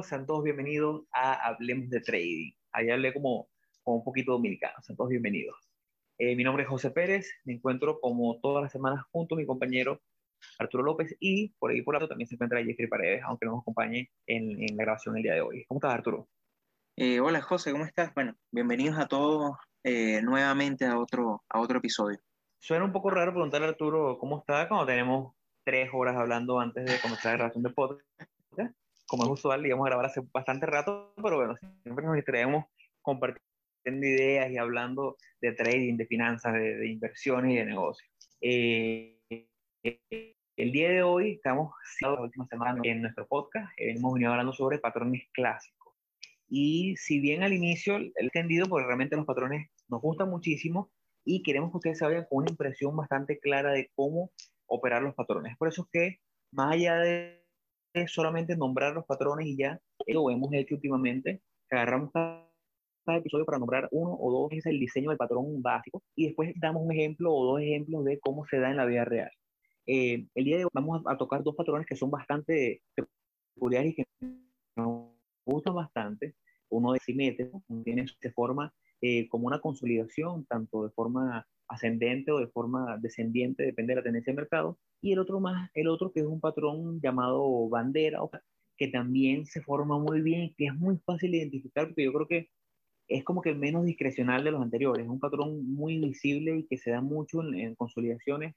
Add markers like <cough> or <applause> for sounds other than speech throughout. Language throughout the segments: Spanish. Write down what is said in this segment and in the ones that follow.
Hola, ¿qué tal amigos? Sean todos bienvenidos a Hablemos de Trading. Ahí hablé como, como un poquito dominicano, sean todos bienvenidos. Eh, mi nombre es José Pérez, me encuentro como todas las semanas junto a mi compañero Arturo López y por ahí por lado también se encuentra Jeffrey Paredes, aunque no nos acompañe en, en la grabación el día de hoy. ¿Cómo estás Arturo? Eh, hola José, ¿cómo estás? Bueno, bienvenidos a todos eh, nuevamente a otro, a otro episodio. Suena un poco raro preguntarle a Arturo cómo está cuando tenemos tres horas hablando antes de comenzar la grabación de podcast como es usual, íbamos a grabar hace bastante rato, pero bueno, siempre nos distraemos compartiendo ideas y hablando de trading, de finanzas, de, inversiones y de negocios. Eh, el día de hoy estamos, la última semana en nuestro podcast, eh, hemos venido hablando sobre patrones clásicos. Y si bien al inicio el entendido, porque realmente los patrones nos gustan muchísimo y queremos que ustedes se vayan con una impresión bastante clara de cómo operar los patrones. Por eso es que, más allá de solamente nombrar los patrones y ya, lo hemos hecho últimamente, agarramos cada, episodio para nombrar uno o dos es el diseño del patrón básico y después damos un ejemplo o dos ejemplos de cómo se da en la vida real. Eh, el día de hoy vamos a, tocar dos patrones que son bastante peculiares y que nos gustan bastante. Uno de simétrico, tiene se forma eh, como una consolidación, tanto de forma ascendente o de forma descendiente, depende de la tendencia del mercado, y el otro más, el otro que es un patrón llamado bandera, que también se forma muy bien, que es muy fácil de identificar, porque yo creo que es como que el menos discrecional de los anteriores, es un patrón muy visible y que se da mucho en consolidaciones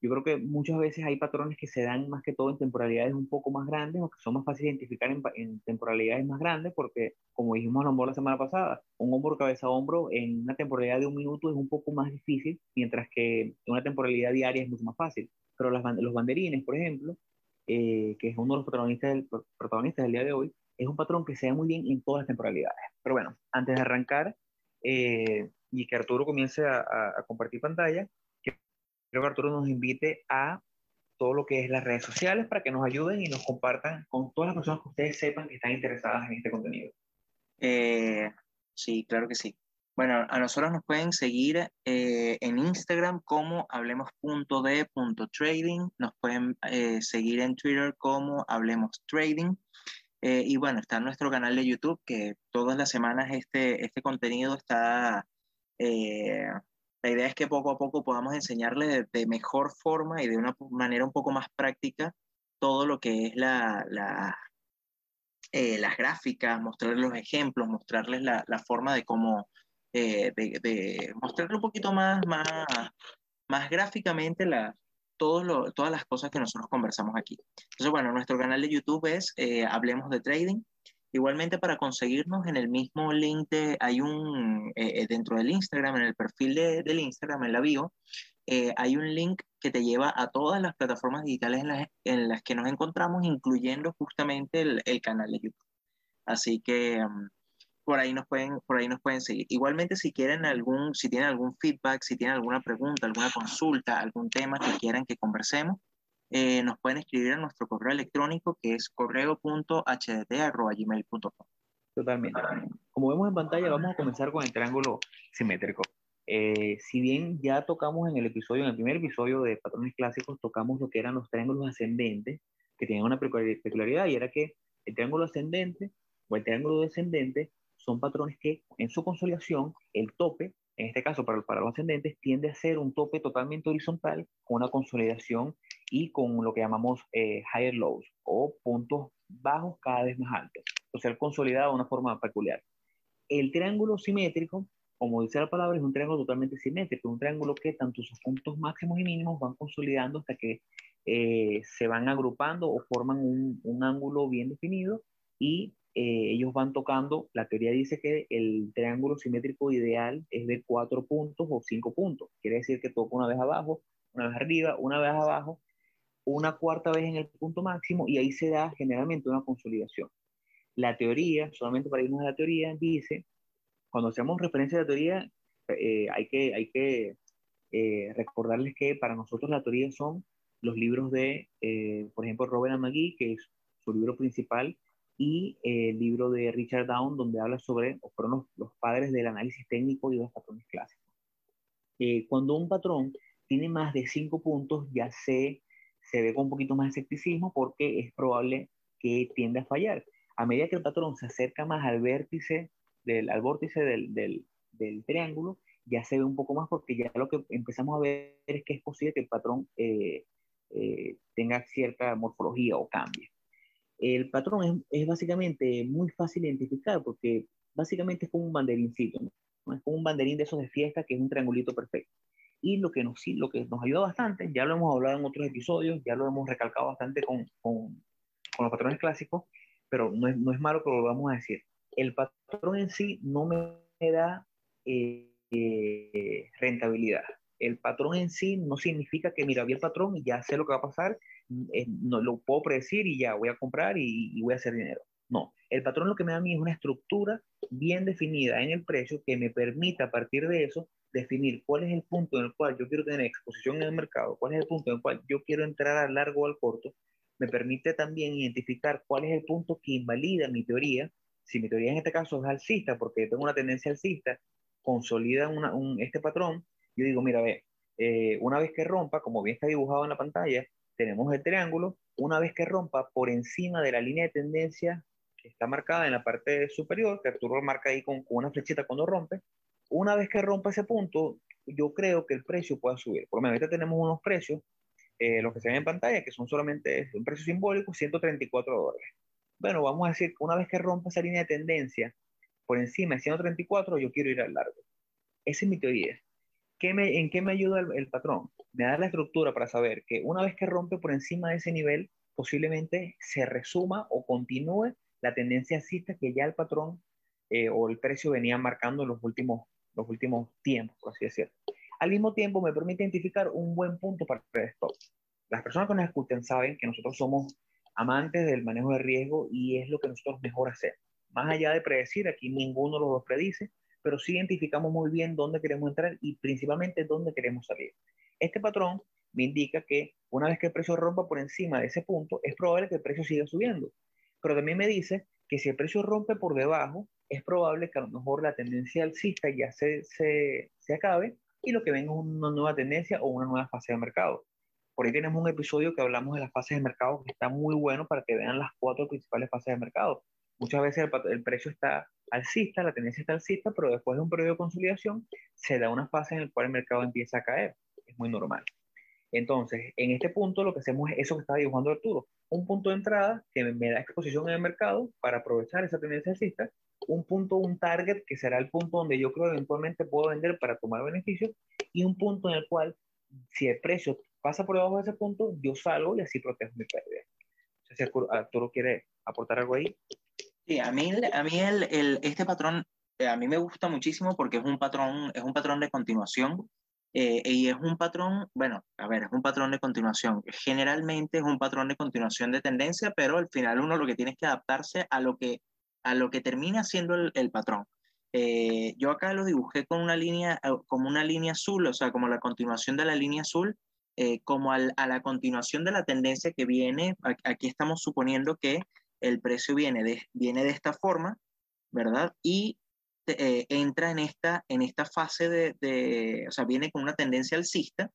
yo creo que muchas veces hay patrones que se dan más que todo en temporalidades un poco más grandes o que son más fáciles de identificar en, en temporalidades más grandes porque, como dijimos a la semana pasada, un hombro cabeza a hombro en una temporalidad de un minuto es un poco más difícil, mientras que una temporalidad diaria es mucho más fácil. Pero las, los banderines, por ejemplo, eh, que es uno de los protagonistas del, protagonistas del día de hoy, es un patrón que se da muy bien en todas las temporalidades. Pero bueno, antes de arrancar eh, y que Arturo comience a, a compartir pantalla, Creo que Arturo nos invite a todo lo que es las redes sociales para que nos ayuden y nos compartan con todas las personas que ustedes sepan que están interesadas en este contenido. Eh, sí, claro que sí. Bueno, a nosotros nos pueden seguir eh, en Instagram como hablemos.de.trading, nos pueden eh, seguir en Twitter como Hablemos Trading. y bueno, está nuestro canal de YouTube que todas las semanas este, este contenido está la idea es que poco a poco podamos enseñarles de, mejor forma y de una manera un poco más práctica todo lo que es la, la eh, las gráficas, mostrarles los ejemplos, mostrarles la, la forma de cómo, eh, de, de, mostrarle un poquito más, más, más gráficamente la, todo todas las cosas que nosotros conversamos aquí. Entonces, bueno, nuestro canal de YouTube es eh, Hablemos de Trading. Igualmente para conseguirnos en el mismo link hay un, eh, eh, dentro del Instagram, en el perfil de, del Instagram, en la bio, eh, hay un link que te lleva a todas las plataformas digitales en las, en las que nos encontramos, incluyendo justamente el, el canal de YouTube. Así que um, por ahí nos pueden, por ahí nos pueden seguir. Igualmente, si quieren algún, si tienen algún feedback, si tienen alguna pregunta, alguna consulta, algún tema que quieran que conversemos, eh, nos pueden escribir a nuestro correo electrónico que es correo.hdt.gmail.com. Totalmente. Como vemos en pantalla, vamos a comenzar con el triángulo simétrico. Eh, si bien ya tocamos en el episodio, en el primer episodio de patrones clásicos, tocamos lo que eran los triángulos ascendentes, que tenían una peculiaridad y era que el triángulo ascendente o el triángulo descendente son patrones que en su consolidación, el tope, en este caso para, para los ascendentes, tiende a ser un tope totalmente horizontal con una consolidación y con lo que llamamos eh, higher lows o puntos bajos cada vez más altos, o sea, consolidado de una forma peculiar. El triángulo simétrico, como dice la palabra, es un triángulo totalmente simétrico, un triángulo que tanto sus puntos máximos y mínimos van consolidando hasta que eh, se van agrupando o forman un, un ángulo bien definido y eh, ellos van tocando, la teoría dice que el triángulo simétrico ideal es de cuatro puntos o cinco puntos, quiere decir que toca una vez abajo, una vez arriba, una vez abajo una cuarta vez en el punto máximo y ahí se da generalmente una consolidación. La teoría, solamente para irnos a la teoría, dice, cuando hacemos referencia a la teoría, eh, hay que, hay que eh, recordarles que para nosotros la teoría son los libros de, eh, por ejemplo, Robert McGee, que es su libro principal, y el libro de Richard Down, donde habla sobre, fueron los, los padres del análisis técnico y los patrones clásicos. cuando un patrón tiene más de cinco puntos, ya se se ve con un poquito más de escepticismo porque es probable que tiende a fallar. A medida que el patrón se acerca más al vértice, del, al vórtice del, del, del triángulo, ya se ve un poco más porque ya lo que empezamos a ver es que es posible que el patrón eh, eh, tenga cierta morfología o cambie. El patrón es, es, básicamente muy fácil de identificar porque básicamente es como un banderincito, ¿no? es como un banderín de esos de fiesta que es un triangulito perfecto. Y lo que nos, lo que nos ayuda bastante, ya lo hemos hablado en otros episodios, ya lo hemos recalcado bastante con, con, con los patrones clásicos, pero no es, no es malo que lo volvamos a decir. El patrón en sí no me da eh, eh, rentabilidad. El patrón en sí no significa que mira, vi el patrón y ya sé lo que va a pasar, eh, no lo puedo predecir y ya voy a comprar y, y voy a hacer dinero. No, el patrón lo que me da a mí es una estructura bien definida en el precio que me permita a partir de eso definir cuál es el punto en el cual yo quiero tener exposición en el mercado, cuál es el punto en el cual yo quiero entrar al largo o al corto, me permite también identificar cuál es el punto que invalida mi teoría. Si mi teoría en este caso es alcista, porque tengo una tendencia alcista, consolida una, un, este patrón, yo digo, mira, ve, eh, una vez que rompa, como bien está dibujado en la pantalla, tenemos el triángulo, una vez que rompa por encima de la línea de tendencia que está marcada en la parte superior, que Arturo marca ahí con, con una flechita cuando rompe, una vez que rompa ese punto, yo creo que el precio pueda subir. Por lo menos ahorita tenemos unos precios, eh, los que se ven en pantalla, que son solamente un precio simbólico, 134 dólares. Bueno, vamos a decir una vez que rompa esa línea de tendencia por encima de 134, yo quiero ir al largo. Esa es mi teoría. ¿Qué me, ¿En qué me ayuda el, el, patrón? Me da la estructura para saber que una vez que rompe por encima de ese nivel, posiblemente se resuma o continúe la tendencia alcista que ya el patrón eh, o el precio venía marcando en los últimos los últimos tiempos, por así decirlo. Al mismo tiempo, me permite identificar un buen punto para el stop. Las personas que nos escuchan saben que nosotros somos amantes del manejo de riesgo y es lo que nosotros mejor hacemos. Más allá de predecir, aquí ninguno de los dos predice, pero sí identificamos muy bien dónde queremos entrar y principalmente dónde queremos salir. Este patrón me indica que una vez que el precio rompa por encima de ese punto, es probable que el precio siga subiendo. Pero también me dice que si el precio rompe por debajo, es probable que a lo mejor la tendencia alcista ya se, se, se acabe y lo que venga es una nueva tendencia o una nueva fase de mercado. Por ahí tenemos un episodio que hablamos de las fases de mercado que está muy bueno para que vean las cuatro principales fases de mercado. Muchas veces el, el precio está alcista, la tendencia está alcista, pero después de un periodo de consolidación se da una fase en la cual el mercado empieza a caer. Es muy normal. Entonces, en este punto lo que hacemos es eso que estaba dibujando Arturo, un punto de entrada que me da exposición en el mercado para aprovechar esa tendencia alcista un punto, un target, que será el punto donde yo creo eventualmente puedo vender para tomar beneficios, y un punto en el cual, si el precio pasa por debajo de ese punto, yo salgo y así protejo mi pérdida. No sé si Arturo quiere aportar algo ahí. Sí, a mí, a mí el, el, este patrón, a mí me gusta muchísimo porque es un patrón, es un patrón de continuación. Eh, y es un patrón, bueno, a ver, es un patrón de continuación. Generalmente es un patrón de continuación de tendencia, pero al final uno lo que tiene es que adaptarse a lo que a lo que termina siendo el, patrón. Eh, yo acá lo dibujé con una línea, eh, como una línea azul, o sea, como la continuación de la línea azul, eh, como a la continuación de la tendencia que viene, aquí estamos suponiendo que el precio viene de, viene de esta forma, ¿verdad? Y entra en esta, en esta fase de, de, o sea, viene con una tendencia alcista,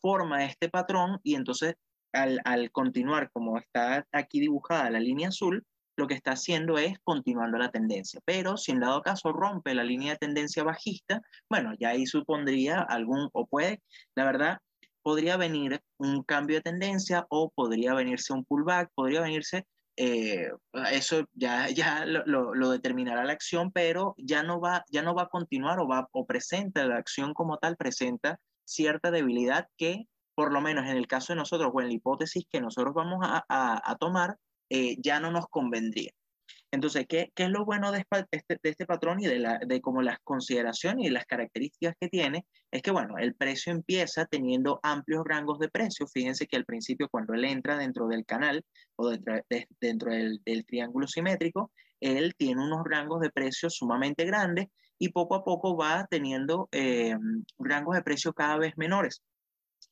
forma este patrón y entonces al, al continuar como está aquí dibujada la línea azul, lo que está haciendo es continuando la tendencia. Pero si en dado caso rompe la línea de tendencia bajista, bueno, ya ahí supondría algún, o puede, la verdad, podría venir un cambio de tendencia o podría venirse un pullback, podría venirse, eh, eso ya, ya lo, lo, lo, determinará la acción, pero ya no, va, ya no va a continuar o, va, o presenta, la acción como tal presenta cierta debilidad que, por lo menos en el caso de nosotros o en la hipótesis que nosotros vamos a, a, a tomar, eh, ya no nos convendría. Entonces, ¿qué, ¿qué, es lo bueno de este, de este patrón y de, la, como las consideraciones y las características que tiene? Es que, bueno, el precio empieza teniendo amplios rangos de precio. Fíjense que al principio, cuando él entra dentro del canal o dentro, de, dentro del, triángulo simétrico, él tiene unos rangos de precio sumamente grandes y poco a poco va teniendo eh, rangos de precio cada vez menores.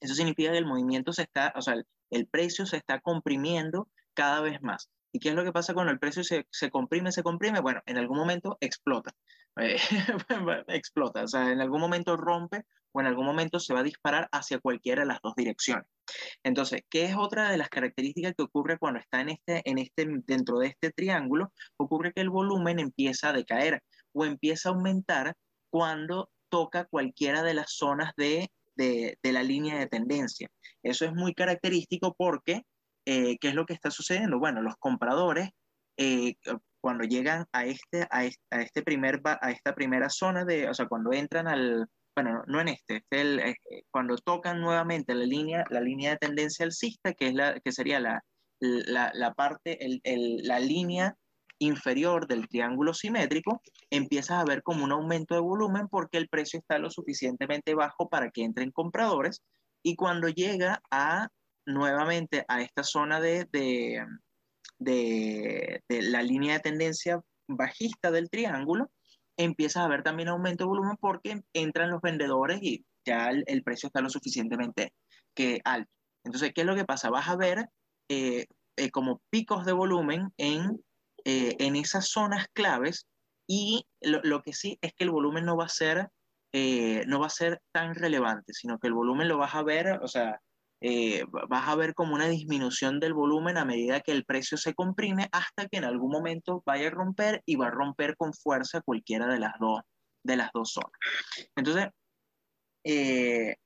Eso significa que el movimiento se está, o sea, el precio se está comprimiendo cada vez más. ¿Y qué es lo que pasa cuando el precio se, se comprime, se comprime? Bueno, en algún momento explota. <laughs> Eh, <laughs> explota. O sea, en algún momento rompe o en algún momento se va a disparar hacia cualquiera de las dos direcciones. Entonces, ¿qué es otra de las características que ocurre cuando está en este, en este, dentro de este triángulo? Ocurre que el volumen empieza a decaer o empieza a aumentar cuando toca cualquiera de las zonas de, de, la línea de tendencia. Eso es muy característico porque, eh, ¿qué es lo que está sucediendo? Bueno, los compradores, eh, cuando llegan a, este, a, este, primer, a esta primera zona de, o sea, cuando entran al, bueno, no en este, este eh, cuando tocan nuevamente la línea, la línea de tendencia alcista, que, es la, que sería la, la, parte, el, la línea inferior del triángulo simétrico, empiezas a ver como un aumento de volumen porque el precio está lo suficientemente bajo para que entren compradores y cuando llega a nuevamente a esta zona de, de, de, la línea de tendencia bajista del triángulo, empiezas a ver también aumento de volumen porque entran los vendedores y ya el, precio está lo suficientemente que alto. Entonces, ¿qué es lo que pasa? Vas a ver eh, eh, como picos de volumen en, eh, en esas zonas claves y lo, lo, que sí es que el volumen no va a ser no va a ser tan relevante, sino que el volumen lo vas a ver, o sea, eh, vas a ver como una disminución del volumen a medida que el precio se comprime hasta que en algún momento vaya a romper y va a romper con fuerza cualquiera de las dos, de las dos zonas. Entonces, eh,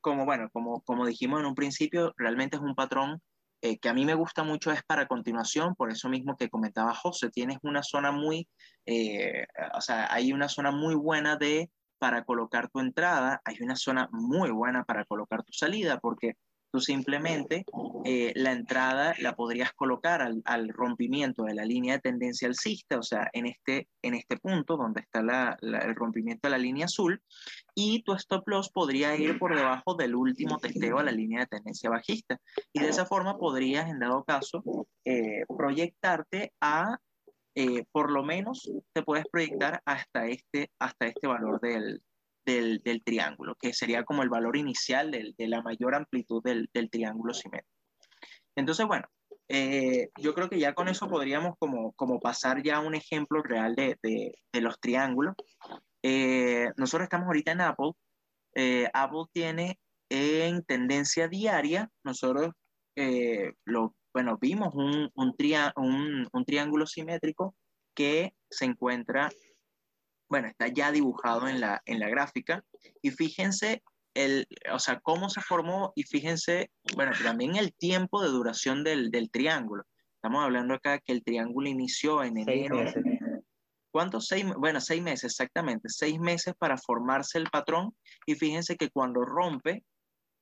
como, bueno, como, como dijimos en un principio, realmente es un patrón eh, que a mí me gusta mucho es para continuación, por eso mismo que comentaba José, tienes una zona muy, o sea, hay una zona muy buena de para colocar tu entrada, hay una zona muy buena para colocar tu salida, porque tú simplemente eh, la entrada la podrías colocar al, rompimiento de la línea de tendencia alcista, o sea, en este, en este punto donde está el rompimiento de la línea azul, y tu stop loss podría ir por debajo del último testeo a la línea de tendencia bajista. Y de esa forma podrías, en dado caso, eh, proyectarte a eh, por lo menos te puedes proyectar hasta este, hasta este valor del, del, del triángulo, que sería como el valor inicial de la mayor amplitud del, del triángulo simétrico. Entonces, bueno, eh, yo creo que ya con eso podríamos como, como pasar ya a un ejemplo real de, de, los triángulos. Eh, nosotros estamos ahorita en Apple. Apple tiene en tendencia diaria, nosotros lo bueno, vimos un, un, un, triángulo simétrico que se encuentra, bueno, está ya dibujado en la, en la gráfica. Y fíjense, el, o sea, cómo se formó y fíjense, bueno, también el tiempo de duración del, del triángulo. Estamos hablando acá que el triángulo inició en enero. ¿Cuántos? Seis, bueno, seis meses, exactamente. Seis meses para formarse el patrón. Y fíjense que cuando rompe,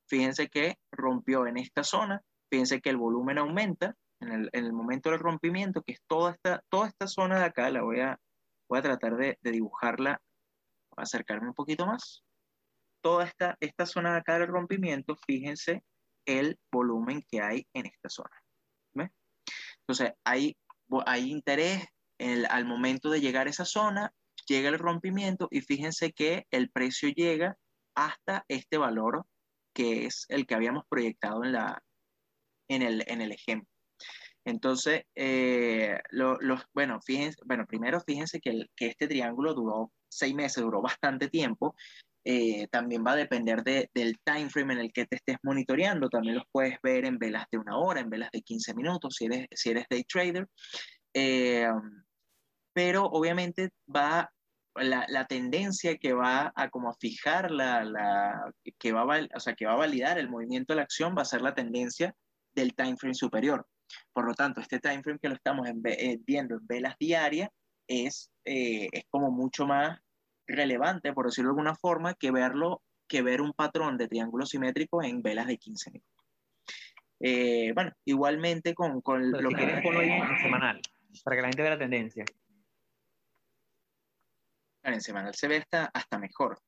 fíjense que rompió en esta zona Fíjense que el volumen aumenta en el, en el, momento del rompimiento, que es toda esta, toda esta zona de acá, la voy a, voy a tratar de, dibujarla, acercarme un poquito más. Toda esta, esta zona de acá del rompimiento, fíjense el volumen que hay en esta zona. Entonces, hay, hay interés al momento de llegar a esa zona, llega el rompimiento y fíjense que el precio llega hasta este valor que es el que habíamos proyectado en la, en el, en el ejemplo. Entonces, eh, los, bueno, fíjense, bueno, primero fíjense que, que, este triángulo duró seis meses, duró <laughs> bastante tiempo. Eh, también va a depender de, del time frame en el que te estés monitoreando. También los puedes ver en velas de una hora, en velas de 15 minutos, si eres, si eres day trader. Eh, pero obviamente va la, la, tendencia que va a como fijar la, la que va a, o sea, que va a validar el movimiento de la acción va a ser la tendencia del time frame superior. Por lo tanto, este time frame que lo estamos eh, viendo en velas diarias es, eh, es como mucho más relevante, por decirlo de alguna forma, que verlo, que ver un patrón de triángulo simétrico en velas de 15 minutos. Eh, bueno, igualmente con, con lo si que... quieres ponlo en semanal, para que la gente vea la tendencia. En semanal se ve hasta, hasta mejor.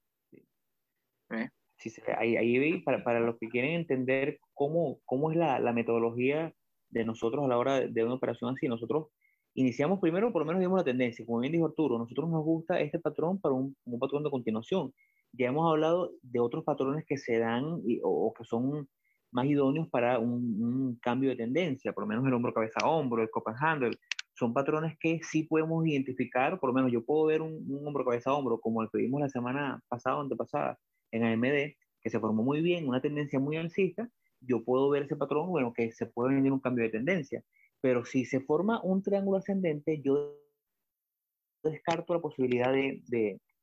Ahí, ahí para, para, los que quieren entender cómo, cómo es la, la, metodología de nosotros a la hora de, de, una operación así, nosotros iniciamos primero, por lo menos vimos la tendencia, como bien dijo Arturo, nosotros nos gusta este patrón para un, un patrón de continuación. Ya hemos hablado de otros patrones que se dan y, o, o, que son más idóneos para un, un, cambio de tendencia, por lo menos el hombro cabeza hombro, el cup and handle, son patrones que sí podemos identificar, por lo menos yo puedo ver un, un hombro cabeza hombro como el que vimos la semana pasada o antepasada, en AMD, que se formó muy bien, una tendencia muy alcista, yo puedo ver ese patrón, bueno, que se puede venir un cambio de tendencia. Pero si se forma un triángulo ascendente, yo descarto la posibilidad de,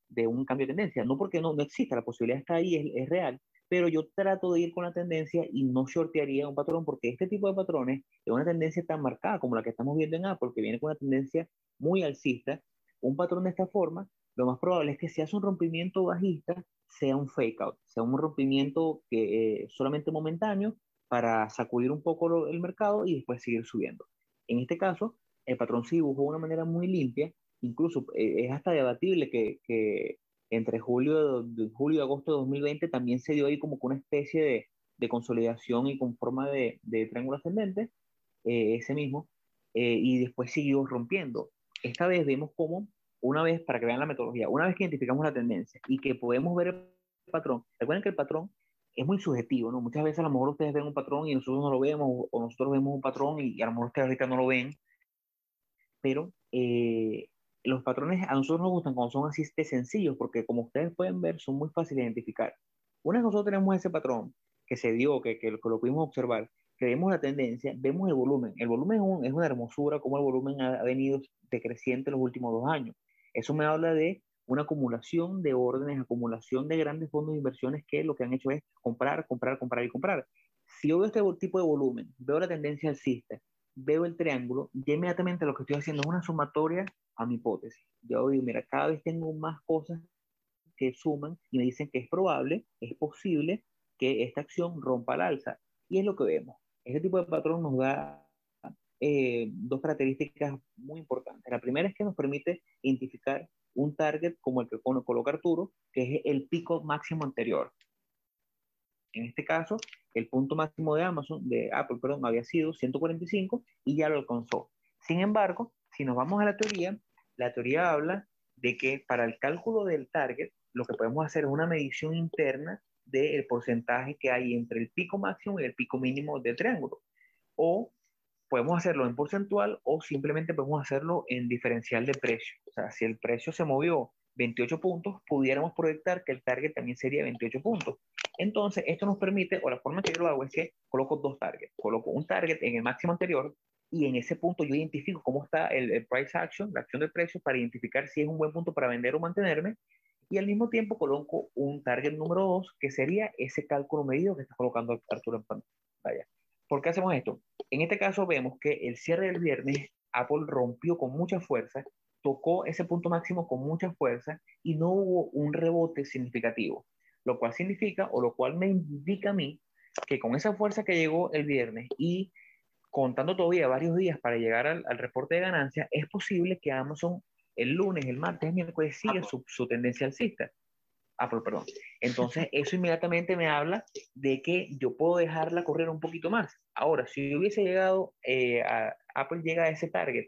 de, un cambio de tendencia. No porque no, no exista, la posibilidad está ahí, es, es, real, pero yo trato de ir con la tendencia y no shortearía un patrón porque este tipo de patrones es una tendencia tan marcada como la que estamos viendo en Apple, que viene con una tendencia muy alcista. Un patrón de esta forma, lo más probable es que si hace un rompimiento bajista, sea un fake out, sea un rompimiento que eh, solamente momentáneo para sacudir un poco el mercado y después seguir subiendo. En este caso, el patrón se dibujó de una manera muy limpia incluso eh, es hasta debatible que, que entre julio, de, julio y agosto de 2020 también se dio ahí como una especie de, de consolidación y con forma de, de triángulo ascendente, eh, ese mismo, eh, y después siguió rompiendo. Esta vez vemos cómo, una vez, para que vean la metodología, una vez que identificamos la tendencia y que podemos ver el patrón, recuerden que el patrón es muy subjetivo, ¿no? Muchas veces a lo mejor ustedes ven un patrón y nosotros no lo vemos, o nosotros vemos un patrón y, a lo mejor ustedes ahorita no lo ven, pero eh, los patrones a nosotros nos gustan cuando son así de sencillos, porque como ustedes pueden ver, son muy fáciles de identificar. Una vez nosotros tenemos ese patrón que se dio, que, que, lo pudimos observar, que vemos la tendencia, vemos el volumen. El volumen es, una hermosura, como el volumen ha, venido decreciente en los últimos dos años. Eso me habla de una acumulación de órdenes, acumulación de grandes fondos de inversiones que lo que han hecho es comprar, comprar, comprar y comprar. Si yo veo este tipo de volumen, veo la tendencia alcista, veo el triángulo, ya inmediatamente lo que estoy haciendo es una sumatoria a mi hipótesis. Yo digo, mira, cada vez tengo más cosas que suman y me dicen que es probable, es posible que esta acción rompa al alza. Y es lo que vemos. Este tipo de patrón nos da eh, dos características muy importantes. La primera es que nos permite identificar un target como el que coloca Arturo, que es el pico máximo anterior. En este caso, el punto máximo de Amazon, de Apple, perdón, había sido 145 y ya lo alcanzó. Sin embargo, si nos vamos a la teoría, la teoría habla de que para el cálculo del target, lo que podemos hacer es una medición interna del porcentaje que hay entre el pico máximo y el pico mínimo del triángulo. O podemos hacerlo en porcentual o simplemente podemos hacerlo en diferencial de precio. O sea, si el precio se movió 28 puntos, pudiéramos proyectar que el target también sería 28 puntos. Entonces, esto nos permite, o la forma que yo lo hago es que coloco dos targets. Coloco un target en el máximo anterior y en ese punto yo identifico cómo está el, price action, la acción del precio, para identificar si es un buen punto para vender o mantenerme. Y al mismo tiempo coloco un target número 2, que sería ese cálculo medido que está colocando Arturo en pantalla. ¿Por qué hacemos esto? En este caso vemos que el cierre del viernes, Apple rompió con mucha fuerza, tocó ese punto máximo con mucha fuerza y no hubo un rebote significativo lo cual significa o lo cual me indica a mí que con esa fuerza que llegó el viernes y contando todavía varios días para llegar al, reporte de ganancias, es posible que Amazon el lunes, el martes, el miércoles siga su, su, tendencia alcista. Apple, perdón. Entonces, eso inmediatamente me habla de que yo puedo dejarla correr un poquito más. Ahora, si hubiese llegado, eh, a, Apple llega a ese target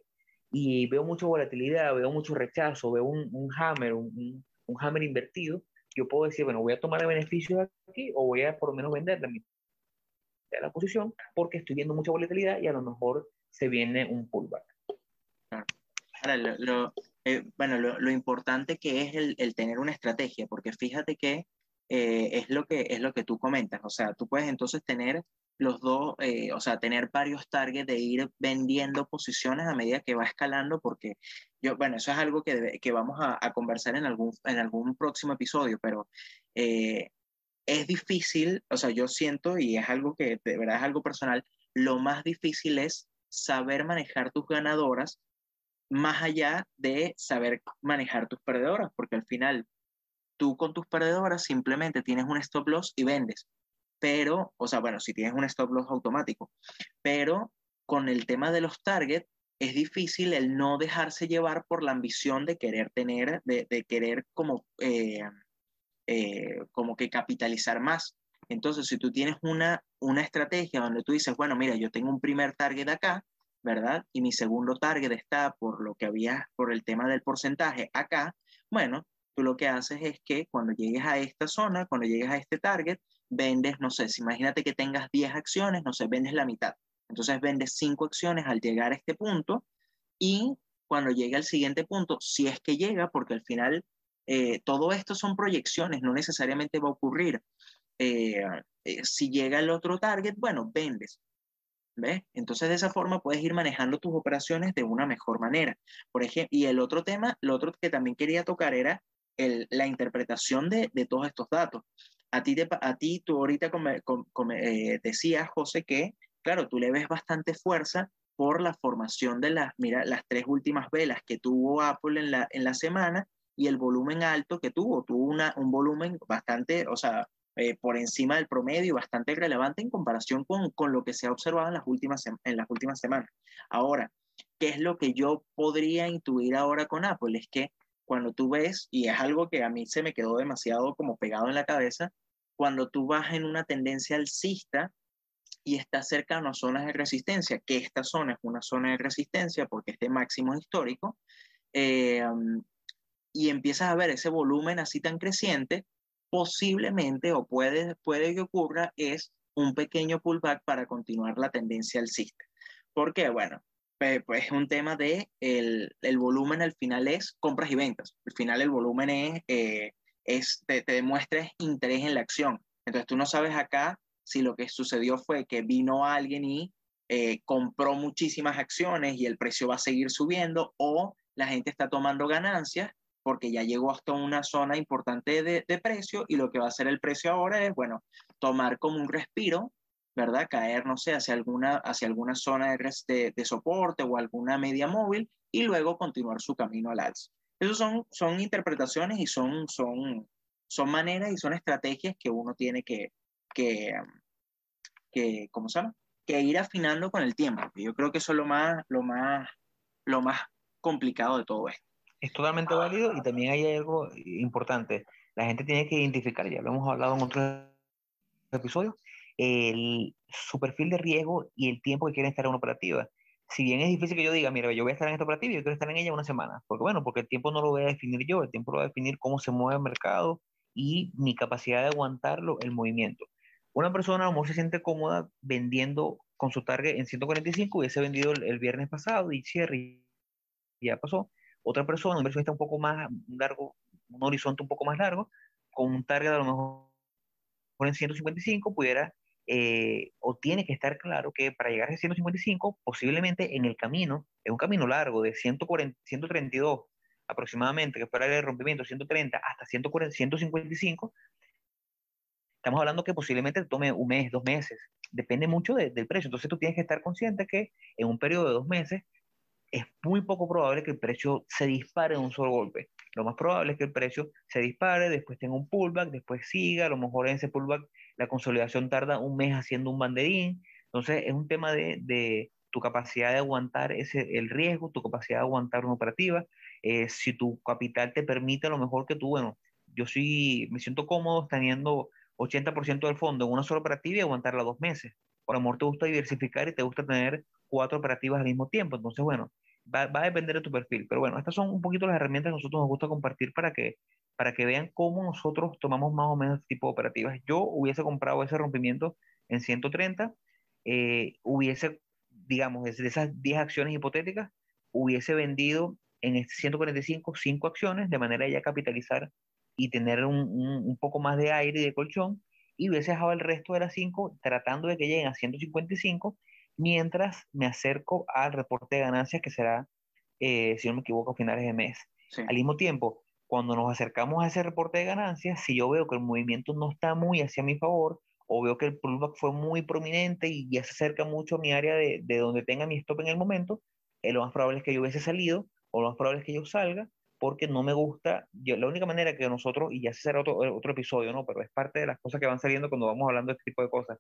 y veo mucha volatilidad, veo mucho rechazo, veo un, un hammer, un, un hammer invertido, yo puedo decir, bueno, voy a tomar el beneficio aquí o voy a por lo menos vender la la posición porque estoy viendo mucha volatilidad y a lo mejor se viene un pullback. Ahora, lo, eh, bueno, lo, lo, importante que es el, el, tener una estrategia, porque fíjate que eh, es, lo que es lo que tú comentas, o sea, tú puedes entonces tener los dos, eh, o sea, tener varios targets de ir vendiendo posiciones a medida que va escalando, porque yo, bueno, eso es algo que, que vamos a, a, conversar en algún, en algún próximo episodio, pero eh, es difícil, o sea, yo siento, y es algo que de verdad es algo personal, lo más difícil es saber manejar tus ganadoras más allá de saber manejar tus perdedoras, porque al final tú con tus perdedoras simplemente tienes un stop loss y vendes pero, o sea, bueno, si tienes un stop loss automático, pero con el tema de los targets es difícil el no dejarse llevar por la ambición de querer tener, de, querer como, eh, eh, como que capitalizar más. Entonces, si tú tienes una, una estrategia donde tú dices, bueno, mira, yo tengo un primer target acá, ¿verdad? Y mi segundo target está por lo que había, por el tema del porcentaje acá, bueno, tú lo que haces es que cuando llegues a esta zona, cuando llegues a este target, vendes, no sé, si imagínate que tengas 10 acciones, no sé, vendes la mitad. Entonces vendes 5 acciones al llegar a este punto y cuando llegue al siguiente punto, si es que llega, porque al final eh, todo esto son proyecciones, no necesariamente va a ocurrir. eh, eh, si llega el otro target, bueno, vendes. ¿Ves? Entonces de esa forma puedes ir manejando tus operaciones de una mejor manera. Por ejemplo, y el otro tema, lo otro que también quería tocar era el, la interpretación de, de, todos estos datos. A ti, a ti tú ahorita eh, decías, José, que, claro, tú le ves bastante fuerza por la formación de las, mira, las tres últimas velas que tuvo Apple en la, en la semana y el volumen alto que tuvo. Tuvo una, un volumen bastante, o sea, eh, por encima del promedio, bastante relevante en comparación con, con, lo que se ha observado en las, últimas, en las últimas semanas. Ahora, ¿qué es lo que yo podría intuir ahora con Apple? Es que cuando tú ves, y es algo que a mí se me quedó demasiado como pegado en la cabeza, cuando tú vas en una tendencia alcista y estás cerca a zonas de resistencia, que esta zona es una zona de resistencia porque es de máximo histórico, eh, y empiezas a ver ese volumen así tan creciente, posiblemente o puede, puede que ocurra es un pequeño pullback para continuar la tendencia alcista. ¿Por qué? Bueno, pues es un tema de el, el, volumen al final es compras y ventas. Al final el volumen es, eh, te, te demuestra interés en la acción. Entonces tú no sabes acá si lo que sucedió fue que vino alguien y eh, compró muchísimas acciones y el precio va a seguir subiendo o la gente está tomando ganancias porque ya llegó hasta una zona importante de, de, precio y lo que va a hacer el precio ahora es, bueno, tomar como un respiro, ¿verdad? Caer, no sé, hacia alguna, hacia alguna zona de, de, soporte o alguna media móvil y luego continuar su camino al alza. Esas son, son interpretaciones y son, son, son maneras y son estrategias que uno tiene que, que, que ¿cómo se llama? Que ir afinando con el tiempo. Yo creo que eso es lo más, lo más, lo más complicado de todo esto es totalmente válido y también hay algo importante. La gente tiene que identificar, ya lo hemos hablado en otros episodios, el, su perfil de riesgo y el tiempo que quieren estar en una operativa. Si bien es difícil que yo diga, mira, yo voy a estar en esta operativa y yo quiero estar en ella una semana, porque bueno, porque el tiempo no lo voy a definir yo, el tiempo lo va a definir cómo se mueve el mercado y mi capacidad de aguantarlo, el movimiento. Una persona a lo mejor se siente cómoda vendiendo con su target en 145, hubiese vendido el, el viernes pasado y cierre ya pasó, otra persona, un inversionista un poco más largo, un horizonte un poco más largo, con un target a lo mejor en 155, pudiera eh, o tiene que estar claro que para llegar a 155, posiblemente en el camino, es un camino largo de 140, 132 aproximadamente, que fuera el rompimiento 130 hasta 140, 155, estamos hablando que posiblemente tome un mes, dos meses, depende mucho del precio. Entonces tú tienes que estar consciente que en un periodo de dos meses es muy poco probable que el precio se dispare en un solo golpe. Lo más probable es que el precio se dispare, después tenga un pullback, después siga, a lo mejor en ese pullback la consolidación tarda un mes haciendo un banderín. Entonces es un tema de, de tu capacidad de aguantar ese, el riesgo, tu capacidad de aguantar una operativa. Eh, si tu capital te permite, a lo mejor que tú, bueno, yo sí me siento cómodo teniendo 80% del fondo en una sola operativa y aguantarla dos meses. Por amor te gusta diversificar y te gusta tener cuatro operativas al mismo tiempo. Entonces, bueno, va, va, a depender de tu perfil. Pero bueno, estas son un poquito las herramientas que nosotros nos gusta compartir para que, para que vean cómo nosotros tomamos más o menos este tipo de operativas. Yo hubiese comprado ese rompimiento en 130, eh, hubiese, digamos, de esas 10 acciones hipotéticas, hubiese vendido en 145 este 5 acciones de manera de ya capitalizar y tener un, un, un poco más de aire y de colchón y hubiese dejado el resto de las 5 tratando de que lleguen a 155 mientras me acerco al reporte de ganancias que será, eh, si no me equivoco, a finales de mes. Sí. Al mismo tiempo, cuando nos acercamos a ese reporte de ganancias, si yo veo que el movimiento no está muy hacia mi favor, o veo que el pullback fue muy prominente y ya se acerca mucho a mi área de, de donde tenga mi stop en el momento, eh, lo más probable es que yo hubiese salido, o lo más probable es que yo salga, porque no me gusta, yo, la única manera que nosotros, y ya será otro, otro episodio, ¿no? Pero es parte de las cosas que van saliendo cuando vamos hablando de este tipo de cosas.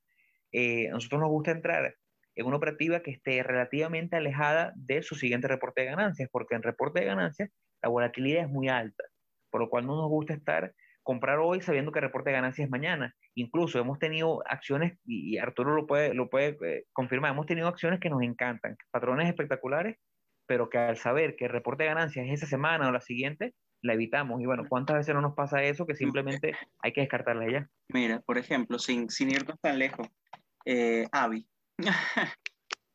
Eh, a nosotros nos gusta entrar en una operativa que esté relativamente alejada de su siguiente reporte de ganancias, porque en reporte de ganancias la volatilidad es muy alta, por lo cual no nos gusta estar comprar hoy sabiendo que el reporte de ganancias es mañana. Incluso hemos tenido acciones, y Arturo lo puede, lo puede eh, confirmar, hemos tenido acciones que nos encantan, patrones espectaculares, pero que al saber que el reporte de ganancias es esa semana o la siguiente, la evitamos. Y bueno, ¿cuántas veces no nos pasa eso que simplemente hay que descartarla ya? Mira, por ejemplo, sin, sin irnos tan lejos, eh, Avi, <laughs>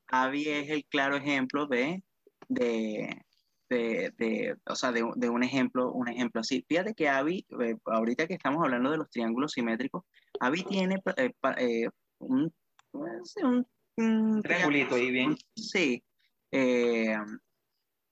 Avi es el claro ejemplo de, de, de, de o sea, de, de, un ejemplo, un ejemplo así. Fíjate que Avi, eh, ahorita que estamos hablando de los triángulos simétricos, Avi tiene eh, eh, un, un, un triangulito ahí bien. Sí. Eh,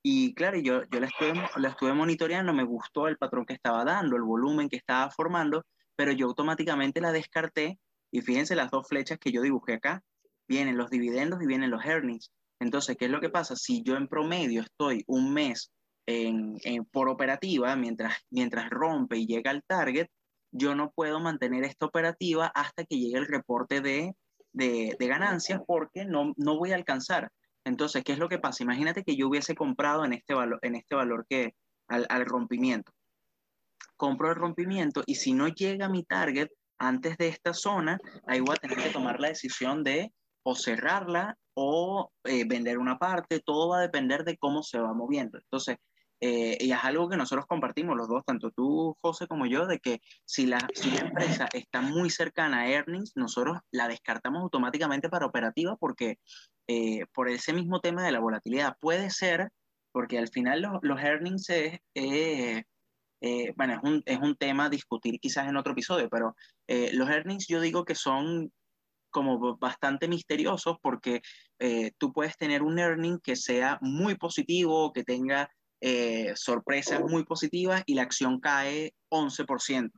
y claro, yo, yo la, estuve, la estuve monitoreando, me gustó el patrón que estaba dando, el volumen que estaba formando, pero yo automáticamente la descarté y fíjense las dos flechas que yo dibujé acá, vienen los dividendos y vienen los earnings. Entonces, ¿qué es lo que pasa? Si yo en promedio estoy un mes en, por operativa, mientras, mientras rompe y llega al target, yo no puedo mantener esta operativa hasta que llegue el reporte de, de, de ganancias porque no, no voy a alcanzar. Entonces, ¿qué es lo que pasa? Imagínate que yo hubiese comprado en este valor, en este valor que al, al rompimiento. Compro el rompimiento y si no llega a mi target antes de esta zona, ahí voy a tener que tomar la decisión de o cerrarla o eh, vender una parte. Todo va a depender de cómo se va moviendo. Entonces, eh, y es algo que nosotros compartimos los dos, tanto tú, José, como yo, de que si la, si la empresa está muy cercana a earnings, nosotros la descartamos automáticamente para operativa porque eh, por ese mismo tema de la volatilidad puede ser, porque al final los, los earnings es, eh, bueno, es un, es un, tema discutir quizás en otro episodio, pero los earnings yo digo que son como bastante misteriosos porque tú puedes tener un earning que sea muy positivo, que tenga eh, sorpresas muy positivas y la acción cae 11%.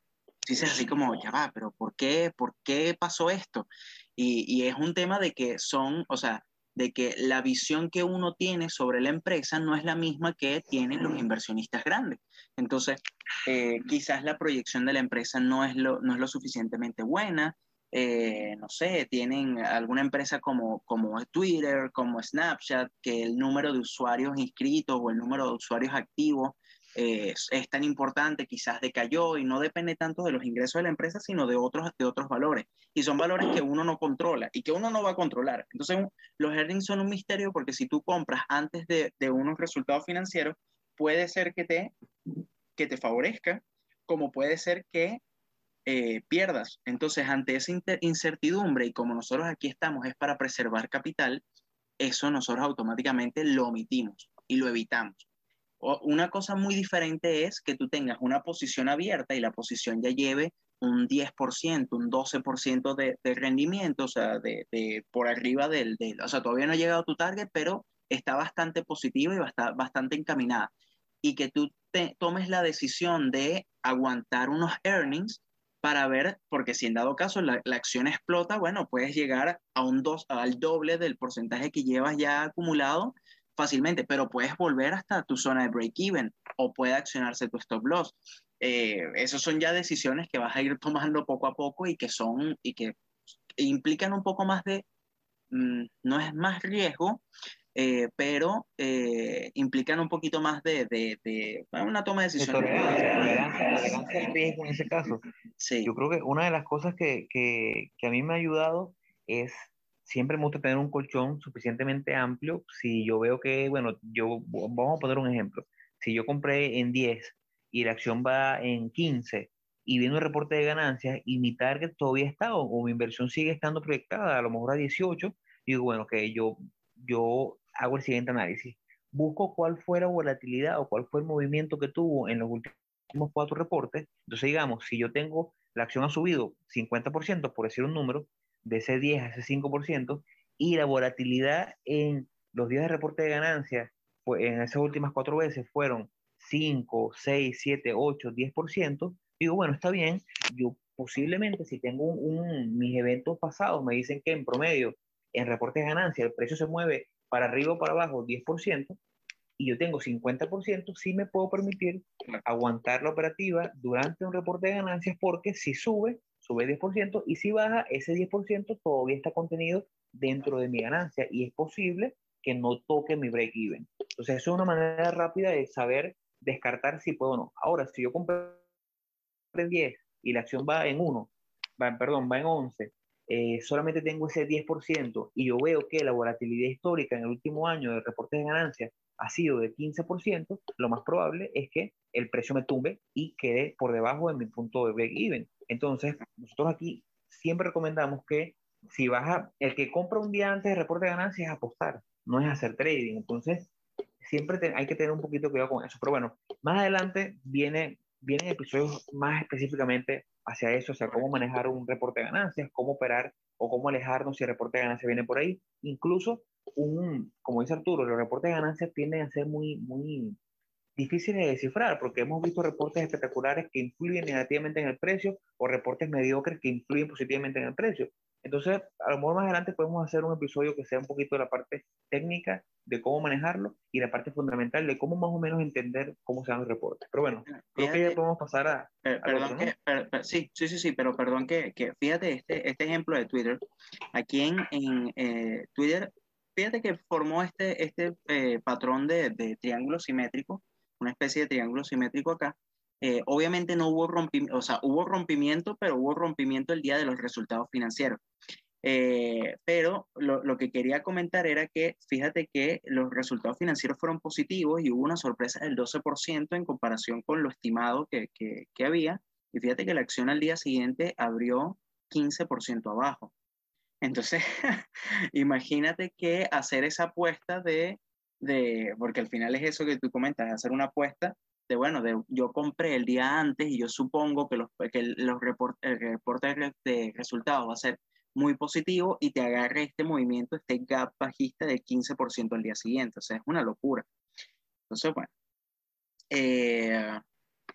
Dices así como, ya va, pero ¿por qué, por qué pasó esto? Y, y, es un tema de que son, o sea, de que la visión que uno tiene sobre la empresa no es la misma que tienen los inversionistas grandes. Entonces, eh, quizás la proyección de la empresa no es lo, no es lo suficientemente buena, eh, no sé, tienen alguna empresa como, como Twitter, como Snapchat, que el número de usuarios inscritos o el número de usuarios activos eh, es, tan importante, quizás decayó y no depende tanto de los ingresos de la empresa, sino de otros, de otros valores. Y son valores que uno no controla y que uno no va a controlar. Entonces, los earnings son un misterio porque si tú compras antes de, de unos resultados financieros, puede ser que te, que te favorezca, como puede ser que eh, pierdas. Entonces, ante esa incertidumbre y como nosotros aquí estamos es para preservar capital, eso nosotros automáticamente lo omitimos y lo evitamos. Una cosa muy diferente es que tú tengas una posición abierta y la posición ya lleve un 10%, un 12% de, de, rendimiento, o sea, de, por arriba del, del, o sea, todavía no ha llegado a tu target, pero está bastante positiva y está bastante encaminada. Y que tú tomes la decisión de aguantar unos earnings para ver, porque si en dado caso la, acción explota, bueno, puedes llegar a un dos, al doble del porcentaje que llevas ya acumulado fácilmente, pero puedes volver hasta tu zona de break-even o puede accionarse tu stop loss. Eh, esas son ya decisiones que vas a ir tomando poco a poco y que son y que implican un poco más de, mmm, no es más riesgo, eh, pero eh, implican un poquito más de, de, de una toma de decisiones. Tolerancia, al riesgo en ese caso. Sí. Yo creo que una de las cosas que, que, que, a mí me ha ayudado es siempre me gusta tener un colchón suficientemente amplio. Si yo veo que, bueno, yo vamos a poner un ejemplo. Si yo compré en 10 y la acción va en 15 y viene un reporte de ganancias y mi target todavía está o, o mi inversión sigue estando proyectada a lo mejor a 18, digo, bueno, que yo, yo hago el siguiente análisis. Busco cuál fue la volatilidad o cuál fue el movimiento que tuvo en los últimos cuatro reportes. Entonces, digamos, si yo tengo, la acción ha subido 50%, por decir un número, de ese 10 a ese 5%, y la volatilidad en los días de reporte de ganancias pues, en esas últimas cuatro veces fueron 5, 6, 7, 8, 10%, digo, bueno, está bien, yo posiblemente si tengo un, un, mis eventos pasados me dicen que en promedio en reportes de ganancias el precio se mueve para arriba o para abajo 10% y yo tengo 50%, sí me puedo permitir aguantar la operativa durante un reporte de ganancias porque si sube, sube 10% y si baja, ese 10% todavía está contenido dentro de mi ganancia y es posible que no toque mi break-even. Entonces, eso es una manera rápida de saber descartar si puedo o no. Ahora, si yo compré en 10 y la acción va en 1, va, perdón, va en 11 eh, solamente tengo ese 10% y yo veo que la volatilidad histórica en el último año de reportes de ganancias ha sido de 15%, lo más probable es que el precio me tumbe y quede por debajo de mi punto de break-even. Entonces, nosotros aquí siempre recomendamos que si baja, el que compra un día antes de reporte de ganancias es apostar, no es hacer trading. Entonces, siempre te, hay que tener un poquito cuidado con eso. Pero bueno, más adelante viene vienen episodios más específicamente hacia eso, o sea, cómo manejar un reporte de ganancias, cómo operar o cómo alejarnos si el reporte de ganancias viene por ahí. Incluso, un, como dice Arturo, los reportes de ganancias tienden a ser muy, muy difíciles de descifrar porque hemos visto reportes espectaculares que influyen negativamente en el precio o reportes mediocres que influyen positivamente en el precio. Entonces, a lo mejor más adelante podemos hacer un episodio que sea un poquito de la parte técnica de cómo manejarlo y la parte fundamental de cómo más o menos entender cómo se dan los reportes. Pero bueno, creo que ya podemos pasar a... perdón que, sí, sí, sí, sí, pero perdón que, que fíjate este, este ejemplo de Twitter. Aquí en, en eh, Twitter, fíjate que formó este, este eh, patrón de, de triángulo simétrico, una especie de triángulo simétrico acá, eh, obviamente no hubo rompimiento, o sea, hubo rompimiento, pero hubo rompimiento el día de los resultados financieros. Eh, pero lo, lo, que quería comentar era que fíjate que los resultados financieros fueron positivos y hubo una sorpresa del 12% en comparación con lo estimado que, que, que había. Y fíjate que la acción al día siguiente abrió 15% abajo. Entonces, <laughs> imagínate que hacer esa apuesta de, de, porque al final es eso que tú comentas, hacer una apuesta de, bueno, de, yo compré el día antes y yo supongo que los, que los report, el reporte de resultados va a ser muy positivo y te agarre este movimiento, este gap bajista del 15% al día siguiente. O sea, es una locura. Entonces, bueno. Eh,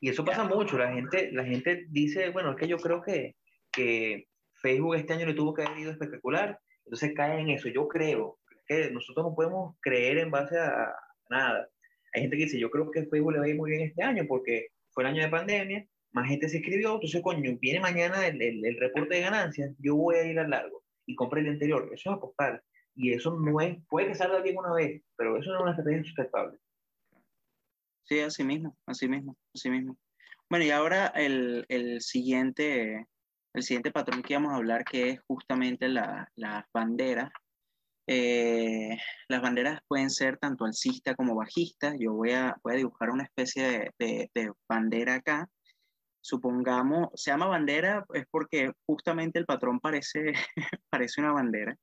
y eso pasa mucho. La gente, la gente dice, bueno, es que yo creo que, que Facebook este año le tuvo que haber ido espectacular. Entonces cae en eso. Yo creo que nosotros no podemos creer en base a nada. Hay gente que dice, yo creo que Facebook le va a ir muy bien este año porque fue el año de pandemia, más gente se inscribió, entonces coño, viene mañana el, el, reporte de ganancias, yo voy a ir al largo y compré el anterior. Eso es apostar. Y eso no es, puede que salga bien una vez, pero eso no es una estrategia sustentable. Sí, así mismo, así mismo, así mismo. Bueno, y ahora el, el siguiente, el siguiente patrón que vamos a hablar, que es justamente la, las banderas eh, las banderas pueden ser tanto alcista como bajista. Yo voy a, voy a dibujar una especie de, de, bandera acá. Supongamos, se llama bandera es porque justamente el patrón parece, <laughs> parece una bandera.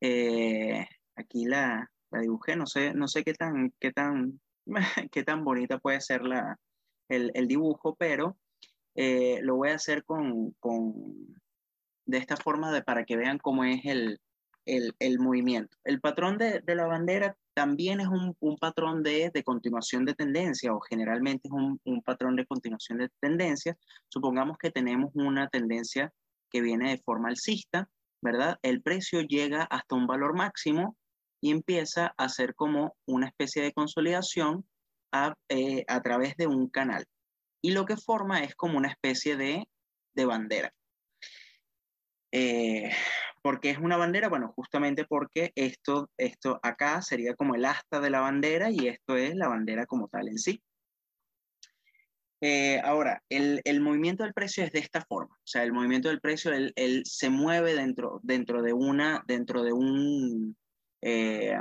Eh, aquí la, la, dibujé, no sé, no sé qué tan, qué tan, <laughs> qué tan bonita puede ser la, el, el dibujo, pero eh, lo voy a hacer con, con, de esta forma de, para que vean cómo es el, el, movimiento. El patrón de, la bandera también es un, patrón de, continuación de tendencia o generalmente es un, patrón de continuación de tendencia. Supongamos que tenemos una tendencia que viene de forma alcista, ¿verdad? El precio llega hasta un valor máximo y empieza a ser como una especie de consolidación a, eh, través de un canal. Y lo que forma es como una especie de bandera. Eh, ¿Por qué es una bandera? Bueno, justamente porque esto, esto acá sería como el asta de la bandera y esto es la bandera como tal en sí. Eh, ahora, el, el, movimiento del precio es de esta forma. O sea, el movimiento del precio, él, él se mueve dentro, dentro de una, dentro de un, eh,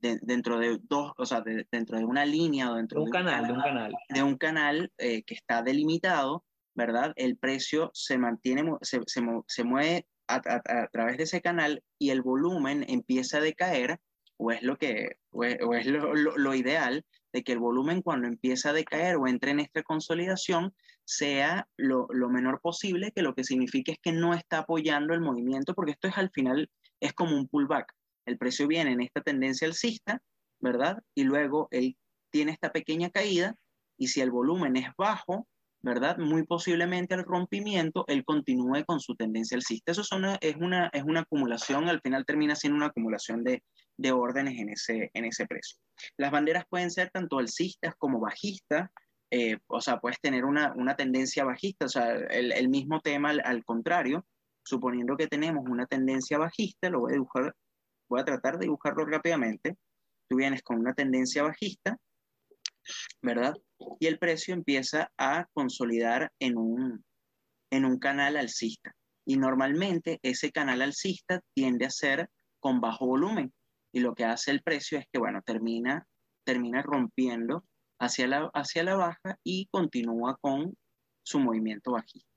dentro de dos, o sea, dentro de una línea o dentro de un, canal, de un canal. De un canal eh, que está delimitado, ¿verdad? El precio se mantiene, se, se, se mueve a, través de ese canal y el volumen empieza a decaer, o es lo que es, lo, lo, ideal de que el volumen cuando empieza a decaer o entre en esta consolidación sea lo, lo, menor posible, que lo que significa es que no está apoyando el movimiento, porque esto es al final, es como un pullback. El precio viene en esta tendencia alcista, ¿verdad? Y luego él tiene esta pequeña caída, y si el volumen es bajo, ¿verdad? Muy posiblemente al rompimiento él continúe con su tendencia alcista. Eso es, una, es una acumulación, al final termina siendo una acumulación de, órdenes en ese, en ese precio. Las banderas pueden ser tanto alcistas como bajistas, eh, o sea, puedes tener una, tendencia bajista, o sea, el, mismo tema al, al, contrario, suponiendo que tenemos una tendencia bajista, lo voy a dibujar, voy a tratar de dibujarlo rápidamente. Tú vienes con una tendencia bajista, ¿verdad? Y el precio empieza a consolidar en un, en un canal alcista. Y normalmente ese canal alcista tiende a ser con bajo volumen. Y lo que hace el precio es que, bueno, termina, termina rompiendo hacia la, hacia la baja y continúa con su movimiento bajista.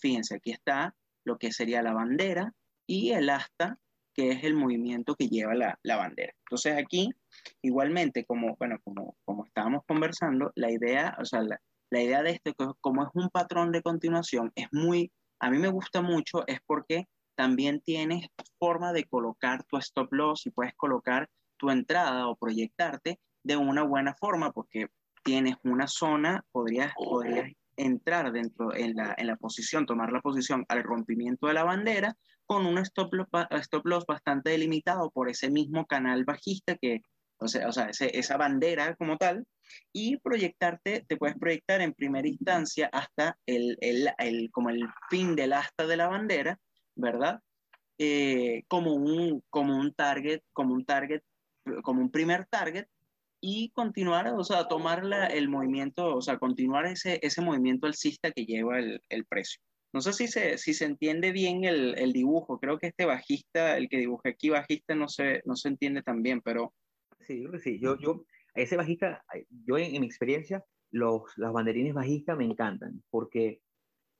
fíjense, aquí está lo que sería la bandera y el asta, que es el movimiento que lleva la, la bandera. Entonces aquí Igualmente, como, bueno, como, como estábamos conversando, la idea, o sea, la idea de esto, como es un patrón de continuación, es muy, a mí me gusta mucho, es porque también tienes forma de colocar tu stop loss y puedes colocar tu entrada o proyectarte de una buena forma, porque tienes una zona, podrías, podrías entrar dentro en la, en la posición, tomar la posición al rompimiento de la bandera con un stop loss, stop loss bastante delimitado por ese mismo canal bajista que, o sea, o sea esa bandera como tal, y proyectarte, te puedes proyectar en primera instancia hasta el, el, el como el fin del asta de la bandera, ¿verdad? Eh, como, un, como un target, como un target, como un primer target, y continuar, o sea, tomar la, el movimiento, o sea, continuar ese, ese movimiento alcista que lleva el, el precio. No sé si se, si se entiende bien el, el, dibujo, creo que este bajista, el que dibujé aquí bajista, no se, no se entiende tan bien, pero... Sí, yo sí, yo, yo, ese bajista, yo en, mi experiencia, los, las banderines bajistas me encantan, porque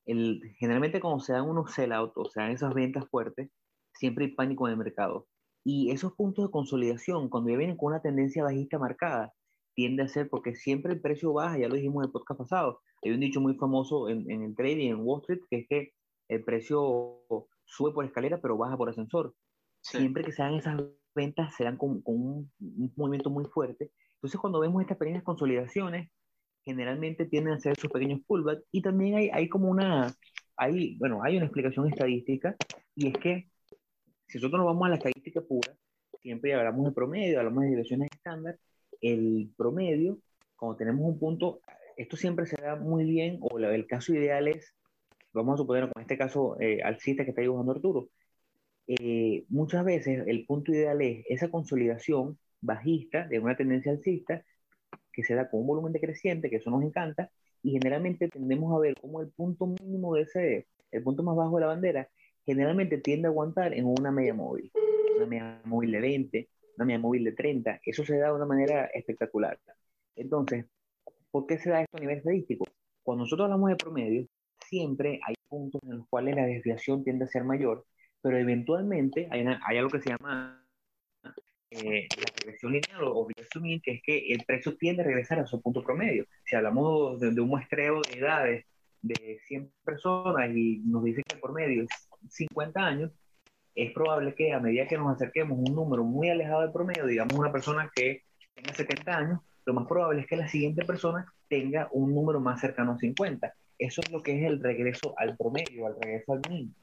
el, generalmente cuando se dan unos sell-out, o sea, esas ventas fuertes, siempre hay pánico en el mercado. Y esos puntos de consolidación, cuando ya vienen con una tendencia bajista marcada, tiende a ser porque siempre el precio baja, ya lo dijimos en el podcast pasado. Hay un dicho muy famoso en, en el trading, en Wall Street, que es que el precio sube por escalera, pero baja por ascensor. Siempre que se esas ventas, se dan con, con un, un, movimiento muy fuerte. Entonces, cuando vemos estas pequeñas consolidaciones, generalmente tienden a ser sus pequeños pullbacks. Y también hay, hay como una, hay, bueno, hay una explicación estadística, y es que si nosotros nos vamos a la estadística pura, siempre hablamos de promedio, hablamos de direcciones estándar, el promedio, cuando tenemos un punto, esto siempre se da muy bien, o el caso ideal es, vamos a suponer con este caso eh, alcista que está dibujando Arturo, eh, muchas veces el punto ideal es esa consolidación bajista de una tendencia alcista que se da con un volumen decreciente, que eso nos encanta, y generalmente tendemos a ver como el punto mínimo de ese, el punto más bajo de la bandera, generalmente tiende a aguantar en una media móvil, una media móvil de 20, una media móvil de 30, eso se da de una manera espectacular. Entonces, ¿por qué se da esto a nivel estadístico? Cuando nosotros hablamos de promedio, siempre hay puntos en los cuales la desviación tiende a ser mayor, pero eventualmente hay, hay algo que se llama eh, la regresión lineal o, mean, que es que el precio tiende a regresar a su punto promedio. Si hablamos de, de un muestreo de edades de 100 personas y nos dicen que por medio es 50 años, es probable que a medida que nos acerquemos un número muy alejado del promedio, digamos una persona que tenga 70 años, lo más probable es que la siguiente persona tenga un número más cercano a 50. Eso es lo que es el regreso al promedio, al regreso al mínimo.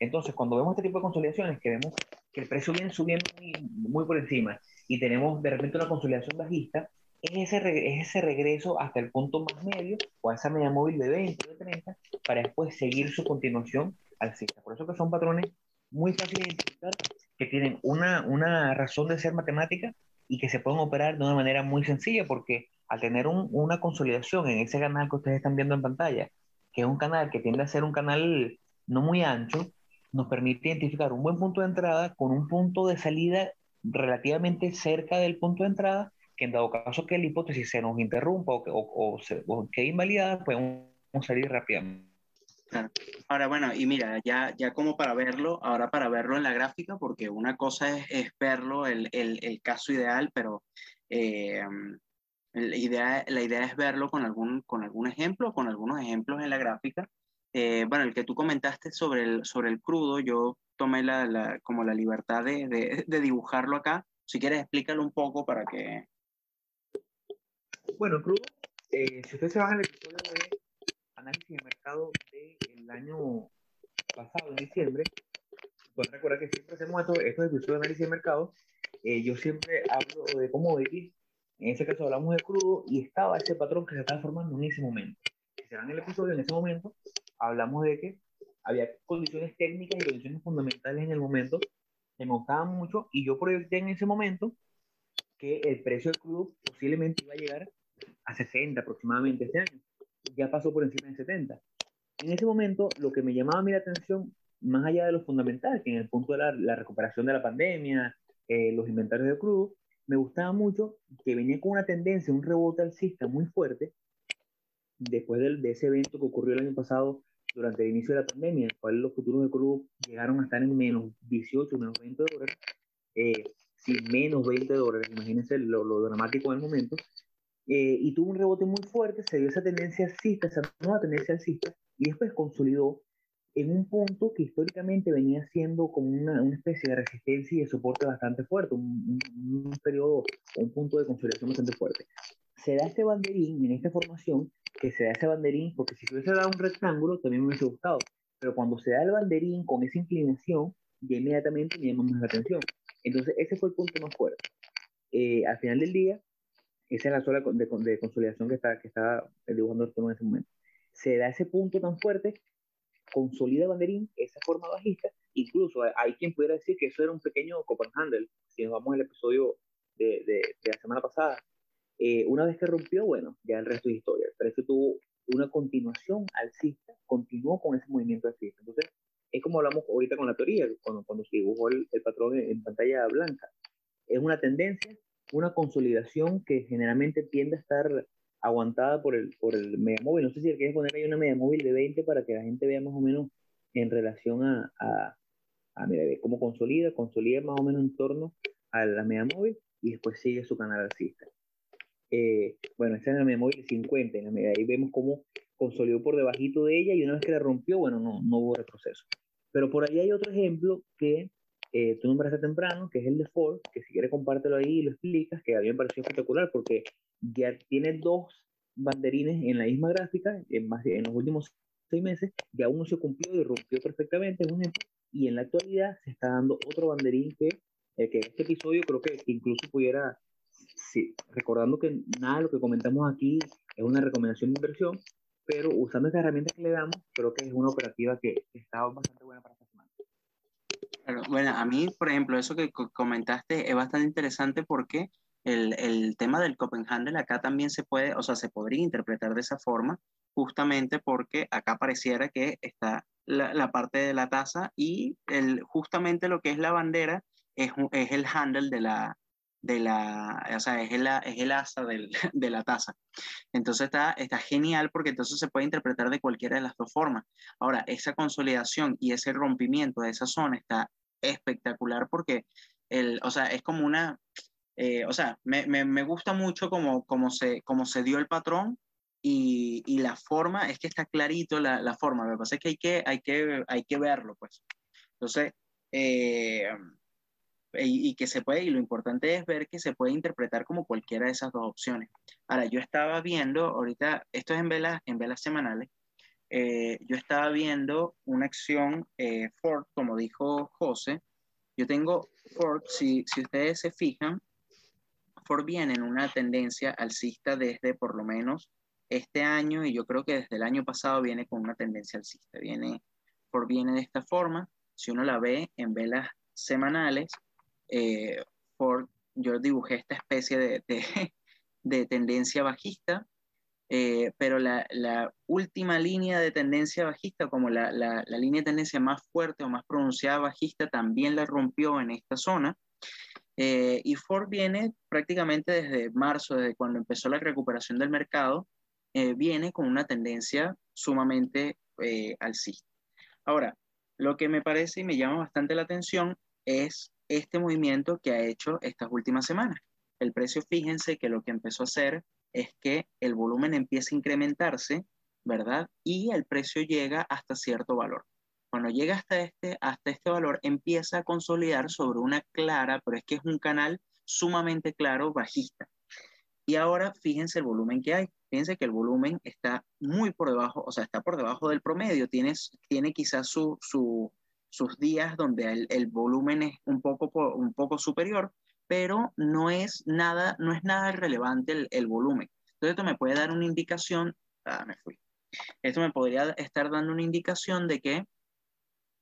Entonces, cuando vemos este tipo de consolidaciones, que vemos que el precio viene subiendo muy por encima y tenemos de repente una consolidación bajista, es ese, ese regreso hasta el punto más medio o a esa media móvil de 20 o de 30 para después seguir su continuación alcista. Por eso que son patrones muy fáciles de identificar, que tienen una, una razón de ser matemática y que se pueden operar de una manera muy sencilla porque al tener un, una consolidación en ese canal que ustedes están viendo en pantalla, que es un canal que tiende a ser un canal no muy ancho, nos permite identificar un buen punto de entrada con un punto de salida relativamente cerca del punto de entrada que en dado caso que la hipótesis se nos interrumpa o, o, o, se, o quede invalidada, podemos salir rápidamente. Claro. Ahora, bueno, y mira, ya, ya como para verlo, ahora para verlo en la gráfica, porque una cosa es, es verlo, el, el, el, caso ideal, pero eh, la, idea, la idea es verlo con algún, con algún ejemplo, con algunos ejemplos en la gráfica. Eh, bueno, el que tú comentaste sobre el, sobre el crudo, yo tomé la, la como la libertad de, de, de dibujarlo acá. Si quieres, explícalo un poco para que, bueno, crudo, eh, si usted se baja el episodio de análisis de mercado del año pasado, en diciembre, pueden recordar que siempre hacemos estos, estos episodios de análisis de mercado. Eh, yo siempre hablo de commodities, en ese caso hablamos de crudo y estaba ese patrón que se estaba formando en ese momento. Si se dan el episodio, en ese momento hablamos de que había condiciones técnicas y condiciones fundamentales en el momento que me gustaban mucho y yo proyecté en ese momento que el precio del crudo posiblemente iba a llegar a 60 aproximadamente este año. Ya pasó por encima de 70. En ese momento, lo que me llamaba a mí la atención, más allá de lo fundamental, que en el punto de la, la recuperación de la pandemia, eh, los inventarios de crudo, me gustaba mucho que venía con una tendencia, un rebote alcista muy fuerte, después de, de ese evento que ocurrió el año pasado durante el inicio de la pandemia, en el cual los futuros de crudo llegaron a estar en menos 18, menos 20 dólares, eh, menos 20 dólares, imagínense lo, lo dramático del momento, eh, y tuvo un rebote muy fuerte, se dio esa tendencia alcista, esa nueva tendencia alcista, y después consolidó en un punto que históricamente venía siendo como una, una especie de resistencia y de soporte bastante fuerte, un, un, periodo, un punto de consolidación bastante fuerte. Se da este banderín en esta formación, que se da ese banderín, porque si se hubiese dado un rectángulo también me hubiese gustado, pero cuando se da el banderín con esa inclinación, ya inmediatamente me llama más la atención. Entonces, ese fue el punto más fuerte. Eh, al final del día, esa es la zona de, de, consolidación que está, que está dibujando el en ese momento. Se da ese punto tan fuerte, consolida el banderín, esa forma bajista, incluso hay quien pudiera decir que eso era un pequeño Copenhagen, si nos vamos al episodio de, de, de la semana pasada. Eh, una vez que rompió, bueno, ya el resto es historia. Pero eso tuvo una continuación alcista, continuó con ese movimiento alcista. Entonces, es como hablamos ahorita con la teoría, cuando, cuando se dibujó el, patrón en, pantalla blanca. Es una tendencia, una consolidación que generalmente tiende a estar aguantada por el, por el media móvil. No sé si quieres poner ahí una media móvil de 20 para que la gente vea más o menos en relación a, a, a mira, cómo consolida, consolida más o menos en torno a la media móvil y después sigue su canal alcista. Eh, bueno, esta es la media móvil 50, ahí vemos cómo consolidó por debajito de ella y una vez que la rompió, bueno, no, no hubo retroceso. Pero por ahí hay otro ejemplo que eh, tú nombraste temprano, que es el de Ford, que si quieres compártelo ahí y lo explicas, que a mí me pareció espectacular porque ya tiene dos banderines en la misma gráfica en, más en los últimos seis meses, ya uno se cumplió y rompió perfectamente, es un ejemplo, y en la actualidad se está dando otro banderín que, eh, que este episodio creo que incluso pudiera, sí, recordando que nada de lo que comentamos aquí es una recomendación de inversión, pero usando estas herramientas que le damos, creo que es una operativa que está bastante buena para esta semana. bueno, a mí, por ejemplo, eso que comentaste es bastante interesante porque el, el tema del Copenhagen acá también se puede, o sea, se podría interpretar de esa forma, justamente porque acá pareciera que está la, la parte de la taza y el, justamente lo que es la bandera es, es el handle de la, de la, o sea, es el, es el asa del, <laughs> de la taza. Entonces está, está genial porque entonces se puede interpretar de cualquiera de las dos formas. Ahora, esa consolidación y ese rompimiento de esa zona está espectacular porque, el, o sea, es como una, eh, o sea, me, me, me, gusta mucho como, como, se, como se dio el patrón y, y la forma, es que está clarito la, la, forma. Lo que pasa es que hay que, hay que, hay que verlo, pues. Entonces, eh, y, que se puede, y lo importante es ver que se puede interpretar como cualquiera de esas dos opciones. Ahora, yo estaba viendo, ahorita, esto es en velas, en velas semanales, eh, yo estaba viendo una acción eh, Ford, como dijo José, yo tengo Ford, si, si ustedes se fijan, Ford viene en una tendencia alcista desde por lo menos este año y yo creo que desde el año pasado viene con una tendencia alcista. Viene, Ford viene de esta forma, si uno la ve en velas semanales, eh, yo dibujé esta especie de, de, <laughs> tendencia bajista, eh, pero la, la, última línea de tendencia bajista, como la, la, la, línea de tendencia más fuerte o más pronunciada bajista, también la rompió en esta zona. Eh, y Ford viene prácticamente desde marzo, desde cuando empezó la recuperación del mercado, viene con una tendencia sumamente alcista. Ahora, lo que me parece y me llama bastante la atención es este movimiento que ha hecho estas últimas semanas. El precio, fíjense que lo que empezó a hacer es que el volumen empieza a incrementarse, ¿verdad? Y el precio llega hasta cierto valor. Cuando llega hasta este, hasta este valor, empieza a consolidar sobre una clara, pero es que es un canal sumamente claro, bajista. Y ahora fíjense el volumen que hay. Fíjense que el volumen está muy por debajo, o sea, está por debajo del promedio. Tienes, tiene quizás su, su, sus días donde el, volumen es un poco, un poco superior, pero no es nada, no es nada relevante el, volumen. Entonces esto me puede dar una indicación, ah, me fui. Esto me podría estar dando una indicación de que,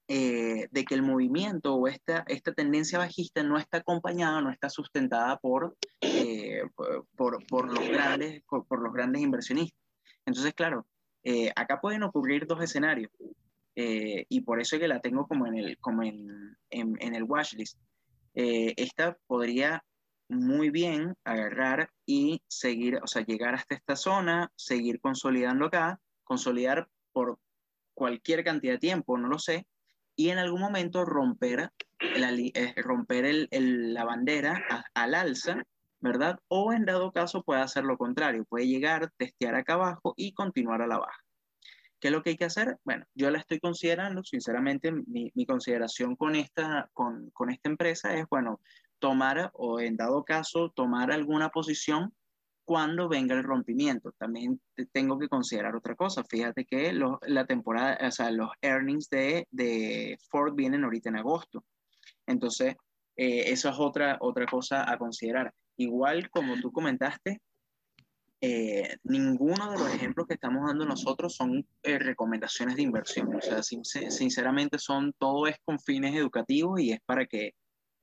eh, de que el movimiento o esta, esta tendencia bajista no está acompañada, no está sustentada por, eh, por, por, los grandes, por, los grandes inversionistas. Entonces, claro, eh, acá pueden ocurrir dos escenarios. Eh, y por eso es que la tengo como en el, como en, en, en el watchlist. Eh, esta podría muy bien agarrar y seguir, o sea, llegar hasta esta zona, seguir consolidando acá, consolidar por cualquier cantidad de tiempo, no lo sé, y en algún momento romper la, eh, romper el, la bandera al alza ¿verdad? O en dado caso puede hacer lo contrario, puede llegar, testear acá abajo y continuar a la baja. ¿Qué es lo que hay que hacer? Bueno, yo la estoy considerando, sinceramente, mi, consideración con esta, con, con, esta empresa es, bueno, tomar o en dado caso tomar alguna posición cuando venga el rompimiento. También tengo que considerar otra cosa. Fíjate que la temporada, o sea, los earnings de, de Ford vienen ahorita en agosto. Entonces, eh, eso es otra, otra cosa a considerar. Igual como tú comentaste, eh, ninguno de los ejemplos que estamos dando nosotros son eh, recomendaciones de inversión. O sea, sinceramente son, todo es con fines educativos y es para que,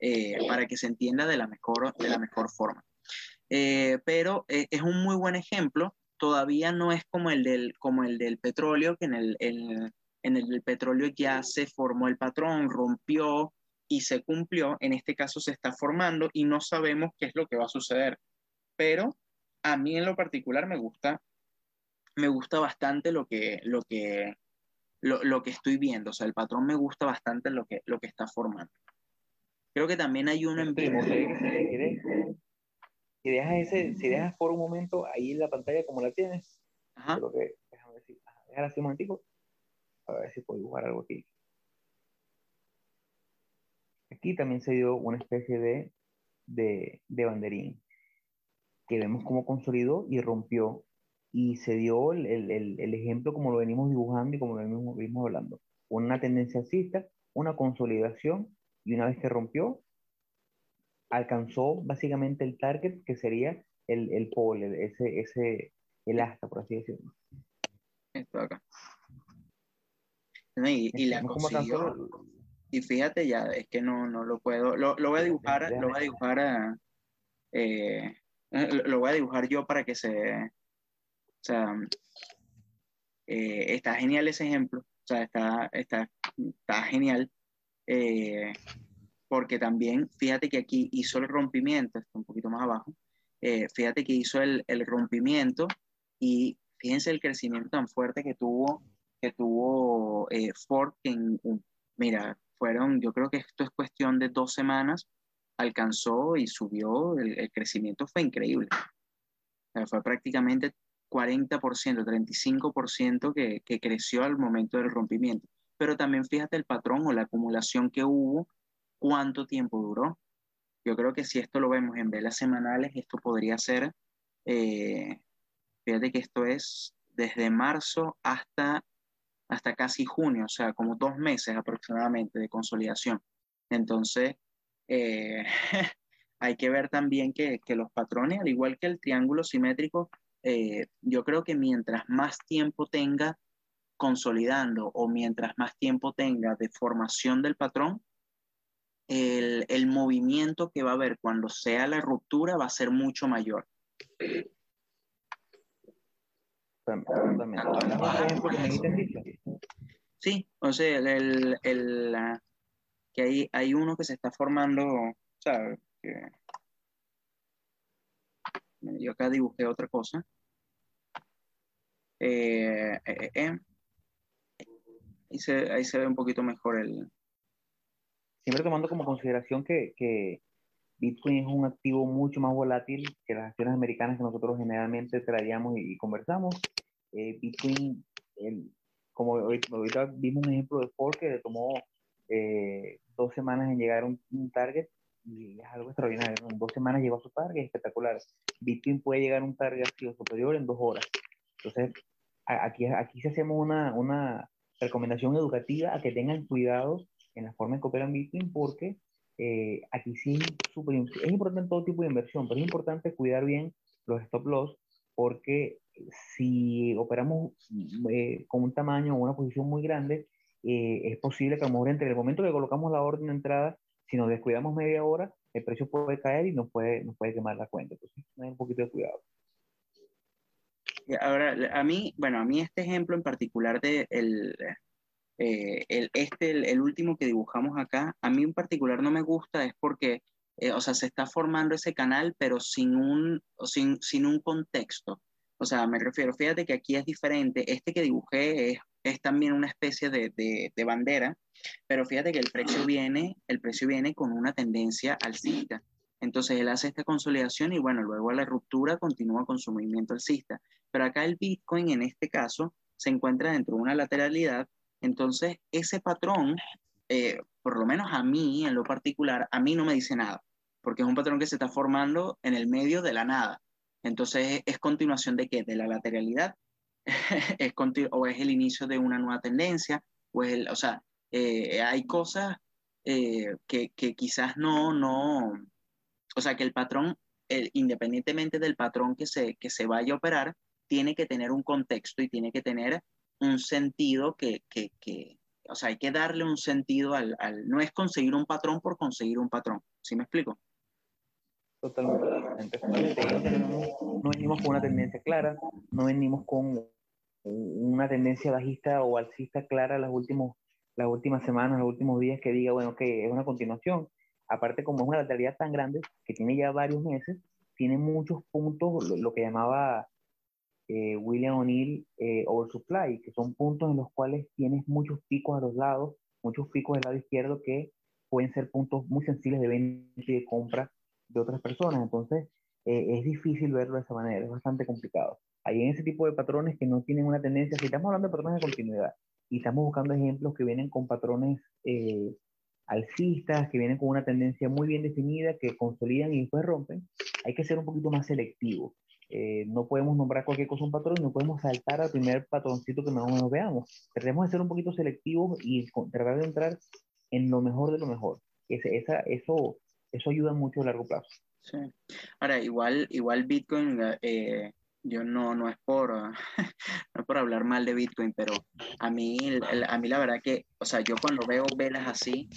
eh, para que se entienda de la mejor, de la mejor forma. pero es un muy buen ejemplo. Todavía no es como el del, como el del petróleo, que en el, el, en el petróleo ya se formó el patrón, rompió y se cumplió. En este caso se está formando y no sabemos qué es lo que va a suceder. Pero a mí en lo particular me gusta, me gusta bastante lo que, lo que, lo, que estoy viendo. O sea, el patrón me gusta bastante lo que, lo que está formando. Creo que también hay uno en vivo. Si dejas, ese, si dejas por un momento ahí en la pantalla como la tienes, Ajá. Creo que, déjame decir, dejar así un momentico, a ver si puedo dibujar algo aquí. Aquí también se dio una especie de, de, de banderín que vemos cómo consolidó y rompió. Y se dio el, el, el, ejemplo como lo venimos dibujando y como lo venimos, venimos hablando. Una tendencia alcista, una consolidación y una vez que rompió, alcanzó básicamente el target que sería el, el pole, ese, ese, el asta, por así decirlo. Esto acá. Y, y la consiguió, y fíjate ya, es que no, no lo puedo, lo, lo voy a dibujar, lo voy a dibujar a, eh, lo voy a dibujar yo para que se... O sea, eh, está genial ese ejemplo, o sea, está, está, está genial, eh, porque también, fíjate que aquí hizo el rompimiento, está un poquito más abajo, eh, fíjate que hizo el, el, rompimiento y fíjense el crecimiento tan fuerte que tuvo, que tuvo Ford, en, mira, fueron, yo creo que esto es cuestión de dos semanas, alcanzó y subió, el, crecimiento fue increíble. fue prácticamente 40%, 35% que, que creció al momento del rompimiento. Pero también fíjate el patrón o la acumulación que hubo, cuánto tiempo duró. Yo creo que si esto lo vemos en velas semanales, esto podría ser, eh, fíjate que esto es desde marzo hasta, hasta casi junio, o sea, como dos meses aproximadamente de consolidación. Entonces, eh, <laughs> hay que ver también que, los patrones, al igual que el triángulo simétrico, eh, yo creo que mientras más tiempo tenga consolidando o mientras más tiempo tenga de formación del patrón, el, movimiento que va a haber cuando sea la ruptura va a ser mucho mayor. Sí, o sea, el, el, que hay, hay uno que se está formando, ¿sabes? Que... Yo acá dibujé otra cosa. Eh, eh, eh, ahí, se, ve un poquito mejor el... Siempre tomando como consideración que, Bitcoin es un activo mucho más volátil que las acciones americanas que nosotros generalmente traíamos y, conversamos. Bitcoin, el, como ahorita, vimos un ejemplo de Ford que tomó eh, dos semanas en llegar a un, target y es algo extraordinario. En dos semanas llegó a su target, espectacular. Bitcoin puede llegar a un target así o superior en dos horas. Entonces, aquí, aquí sí hacemos una, una recomendación educativa a que tengan cuidado en la forma en que operan Bitcoin porque eh, aquí sí super, es importante todo tipo de inversión, pero es importante cuidar bien los stop loss porque si operamos eh, con un tamaño o una posición muy grande, eh, es posible que a lo mejor entre el momento que colocamos la orden de entrada, si nos descuidamos media hora, el precio puede caer y nos puede, nos puede quemar la cuenta. Entonces, hay un poquito de cuidado. Ahora, a mí, bueno, a mí este ejemplo en particular de el, eh, el este, el, último que dibujamos acá, a mí en particular no me gusta, es porque, eh, o sea, se está formando ese canal, pero sin un, sin, sin un contexto. O sea, me refiero, fíjate que aquí es diferente. Este que dibujé es es también una especie de, de, bandera, pero fíjate que el precio viene, el precio viene con una tendencia alcista. Entonces él hace esta consolidación y bueno, luego a la ruptura continúa con su movimiento alcista. Pero acá el Bitcoin en este caso se encuentra dentro de una lateralidad. Entonces ese patrón, eh, por lo menos a mí en lo particular, a mí no me dice nada, porque es un patrón que se está formando en el medio de la nada. Entonces es continuación de qué? De la lateralidad. <laughs> es o es el inicio de una nueva tendencia, o, el, o sea, eh, hay cosas eh, que, que, quizás no, no, o sea, que el patrón, el, independientemente del patrón que se, que se vaya a operar, tiene que tener un contexto y tiene que tener un sentido que, que, que o sea, hay que darle un sentido al, al, no es conseguir un patrón por conseguir un patrón. ¿Sí me explico? Totalmente. No venimos con una tendencia clara, no venimos con una tendencia bajista o alcista clara las, últimos, las últimas semanas, los últimos días que diga, bueno, que es una continuación aparte como es una lateralidad tan grande, que tiene ya varios meses, tiene muchos puntos, lo, que llamaba eh, William O'Neill eh, oversupply, que son puntos en los cuales tienes muchos picos a los lados, muchos picos del lado izquierdo que pueden ser puntos muy sensibles de venta y de compra de otras personas. Entonces, eh, es difícil verlo de esa manera, es bastante complicado. Hay en ese tipo de patrones que no tienen una tendencia, si estamos hablando de patrones de continuidad y estamos buscando ejemplos que vienen con patrones eh, alcistas, que vienen con una tendencia muy bien definida, que consolidan y después rompen, hay que ser un poquito más selectivo. Eh, no podemos nombrar cualquier cosa un patrón, no podemos saltar al primer patroncito que nos veamos. Tenemos que ser un poquito selectivos y tratar de entrar en lo mejor de lo mejor. Ese, esa, eso, eso ayuda mucho a largo plazo. Sí. Ahora, igual, igual Bitcoin, eh, yo no, no, es por, <laughs> no por hablar mal de Bitcoin, pero a mí, a mí la verdad que, o sea, yo cuando veo velas así,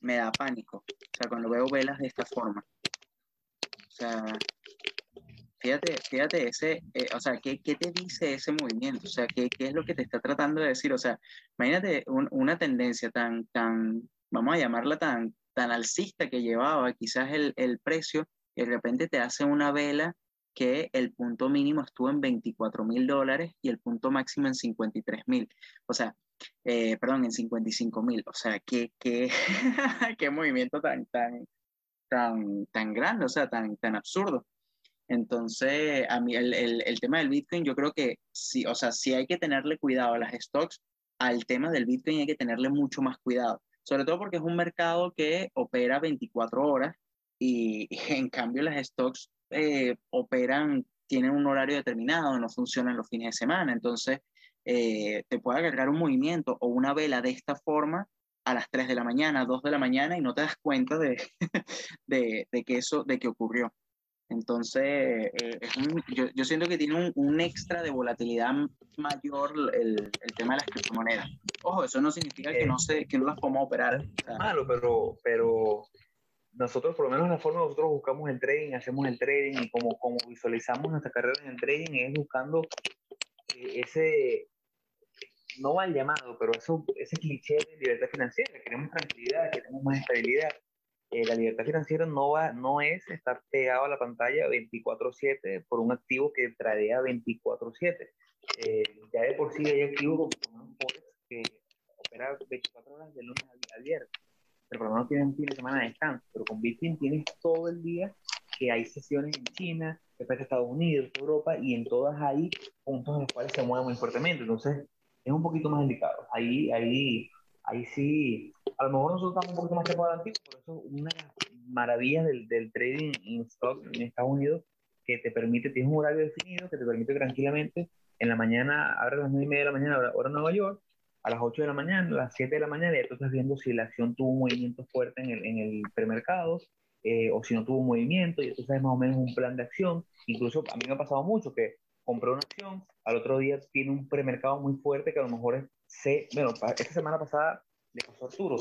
me da pánico. O sea, cuando veo velas de esta forma. O sea, fíjate, fíjate ese, eh, o sea, ¿qué, ¿qué, te dice ese movimiento? O sea, ¿qué, ¿qué, es lo que te está tratando de decir? O sea, imagínate una tendencia tan, tan, vamos a llamarla tan, tan alcista que llevaba quizás el, el precio y de repente te hace una vela que el punto mínimo estuvo en 24 mil dólares y el punto máximo en 53 mil. O sea, eh, perdón, en 55 mil. O sea, qué, qué, <laughs> qué movimiento tan, tan, tan, tan grande, o sea, tan, tan absurdo. Entonces, a mí el, el, el, tema del Bitcoin, yo creo que sí, o sea, sí hay que tenerle cuidado a las stocks, al tema del Bitcoin hay que tenerle mucho más cuidado, sobre todo porque es un mercado que opera 24 horas y <laughs> en cambio las stocks eh, operan, tienen un horario determinado, no funcionan los fines de semana, entonces eh, te puede agarrar un movimiento o una vela de esta forma a las 3 de la mañana, 2 de la mañana y no te das cuenta de, <laughs> de, de que eso, de que ocurrió. Entonces, eh, es un, yo, yo, siento que tiene un, un, extra de volatilidad mayor el, el, tema de las criptomonedas. Ojo, eso no significa que no, se, que no las podamos operar. O sea, malo, pero, pero nosotros, por lo menos la forma nosotros buscamos el trading, hacemos el trading y como, como visualizamos nuestra carrera en el trading es buscando eh, ese, no mal llamado, pero eso, ese cliché de libertad financiera. Queremos tranquilidad, queremos más estabilidad. Eh, la libertad financiera no, va, no es estar pegado a la pantalla 24/7 por un activo que tradea 24/7. Eh, ya de por sí hay activos como que opera 24 horas de lunes a viernes pero por lo menos tienen un fin de semana de descanso. Pero con Bitcoin tienes todo el día que hay sesiones en China, después de Estados Unidos, Europa, y en todas hay puntos en los cuales se mueve muy fuertemente. Entonces, es un poquito más delicado. Ahí, ahí, ahí sí, a lo mejor nosotros estamos un poquito más tiempo adelante, por eso una de las maravillas del, del trading en stock en Estados Unidos que te permite, tienes un horario definido que te permite tranquilamente en la mañana, abre a las 9 y media de la mañana, hora, hora Nueva York, a las 8 de la mañana, a las 7 de la mañana, ya tú estás viendo si la acción tuvo un movimiento fuerte en el, en el premercado eh, o si no tuvo movimiento, y tú sabes más o menos un plan de acción. Incluso a mí me ha pasado mucho que compré una acción, al otro día tiene un premercado muy fuerte que a lo mejor es, se, bueno, esta semana pasada pasó a Arturo,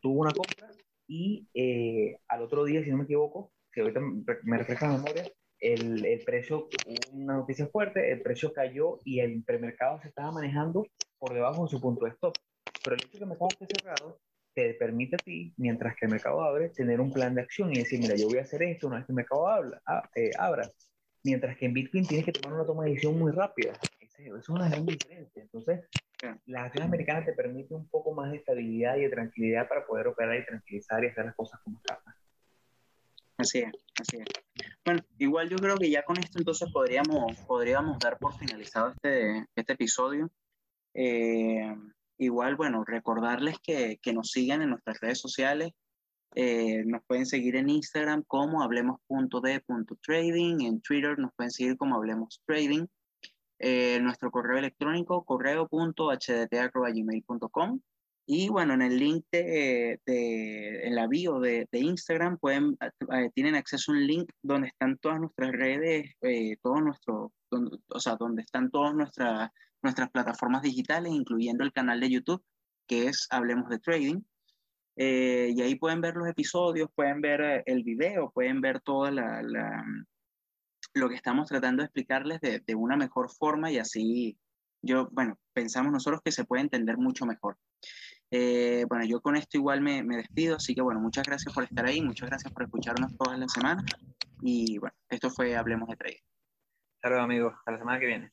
tuvo una compra y eh, al otro día, si no me equivoco, si ahorita me refresca la memoria, el, el, precio, una noticia fuerte, el precio cayó y el premercado se estaba manejando por debajo de su punto de stop. Pero el hecho de que el mercado esté cerrado te permite a ti, mientras que el mercado abre, tener un plan de acción y decir, mira, yo voy a hacer esto una vez que el mercado ah, eh, abra. Mientras que en Bitcoin tienes que tomar una toma de decisión muy rápida. Esa es una gran diferencia. Entonces, las acciones americanas te permiten un poco más de estabilidad y de tranquilidad para poder operar y tranquilizar y hacer las cosas como están. Así es, así es. Bueno, igual yo creo que ya con esto entonces podríamos, podríamos dar por finalizado este, este episodio. Eh, igual, bueno, recordarles que, que, nos sigan en nuestras redes sociales. Eh, nos pueden seguir en Instagram como hablemos.de.trading, en Twitter nos pueden seguir como hablemos trading. Eh, nuestro correo electrónico correo.hdt.gmail.com y bueno, en el link de, en la bio de, Instagram pueden, eh, tienen acceso a un link donde están todas nuestras redes, eh, todo nuestro, o sea, donde están todas nuestras, nuestras plataformas digitales, incluyendo el canal de YouTube, que es Hablemos de Trading. Eh, y ahí pueden ver los episodios, pueden ver el video, pueden ver toda la, la lo que estamos tratando de explicarles de, de una mejor forma y así yo, bueno, pensamos nosotros que se puede entender mucho mejor. Eh, bueno, yo con esto igual me, me, despido, así que bueno, muchas gracias por estar ahí, muchas gracias por escucharnos todas las semanas y bueno, esto fue Hablemos de Trading. Hasta amigos, hasta la semana que viene.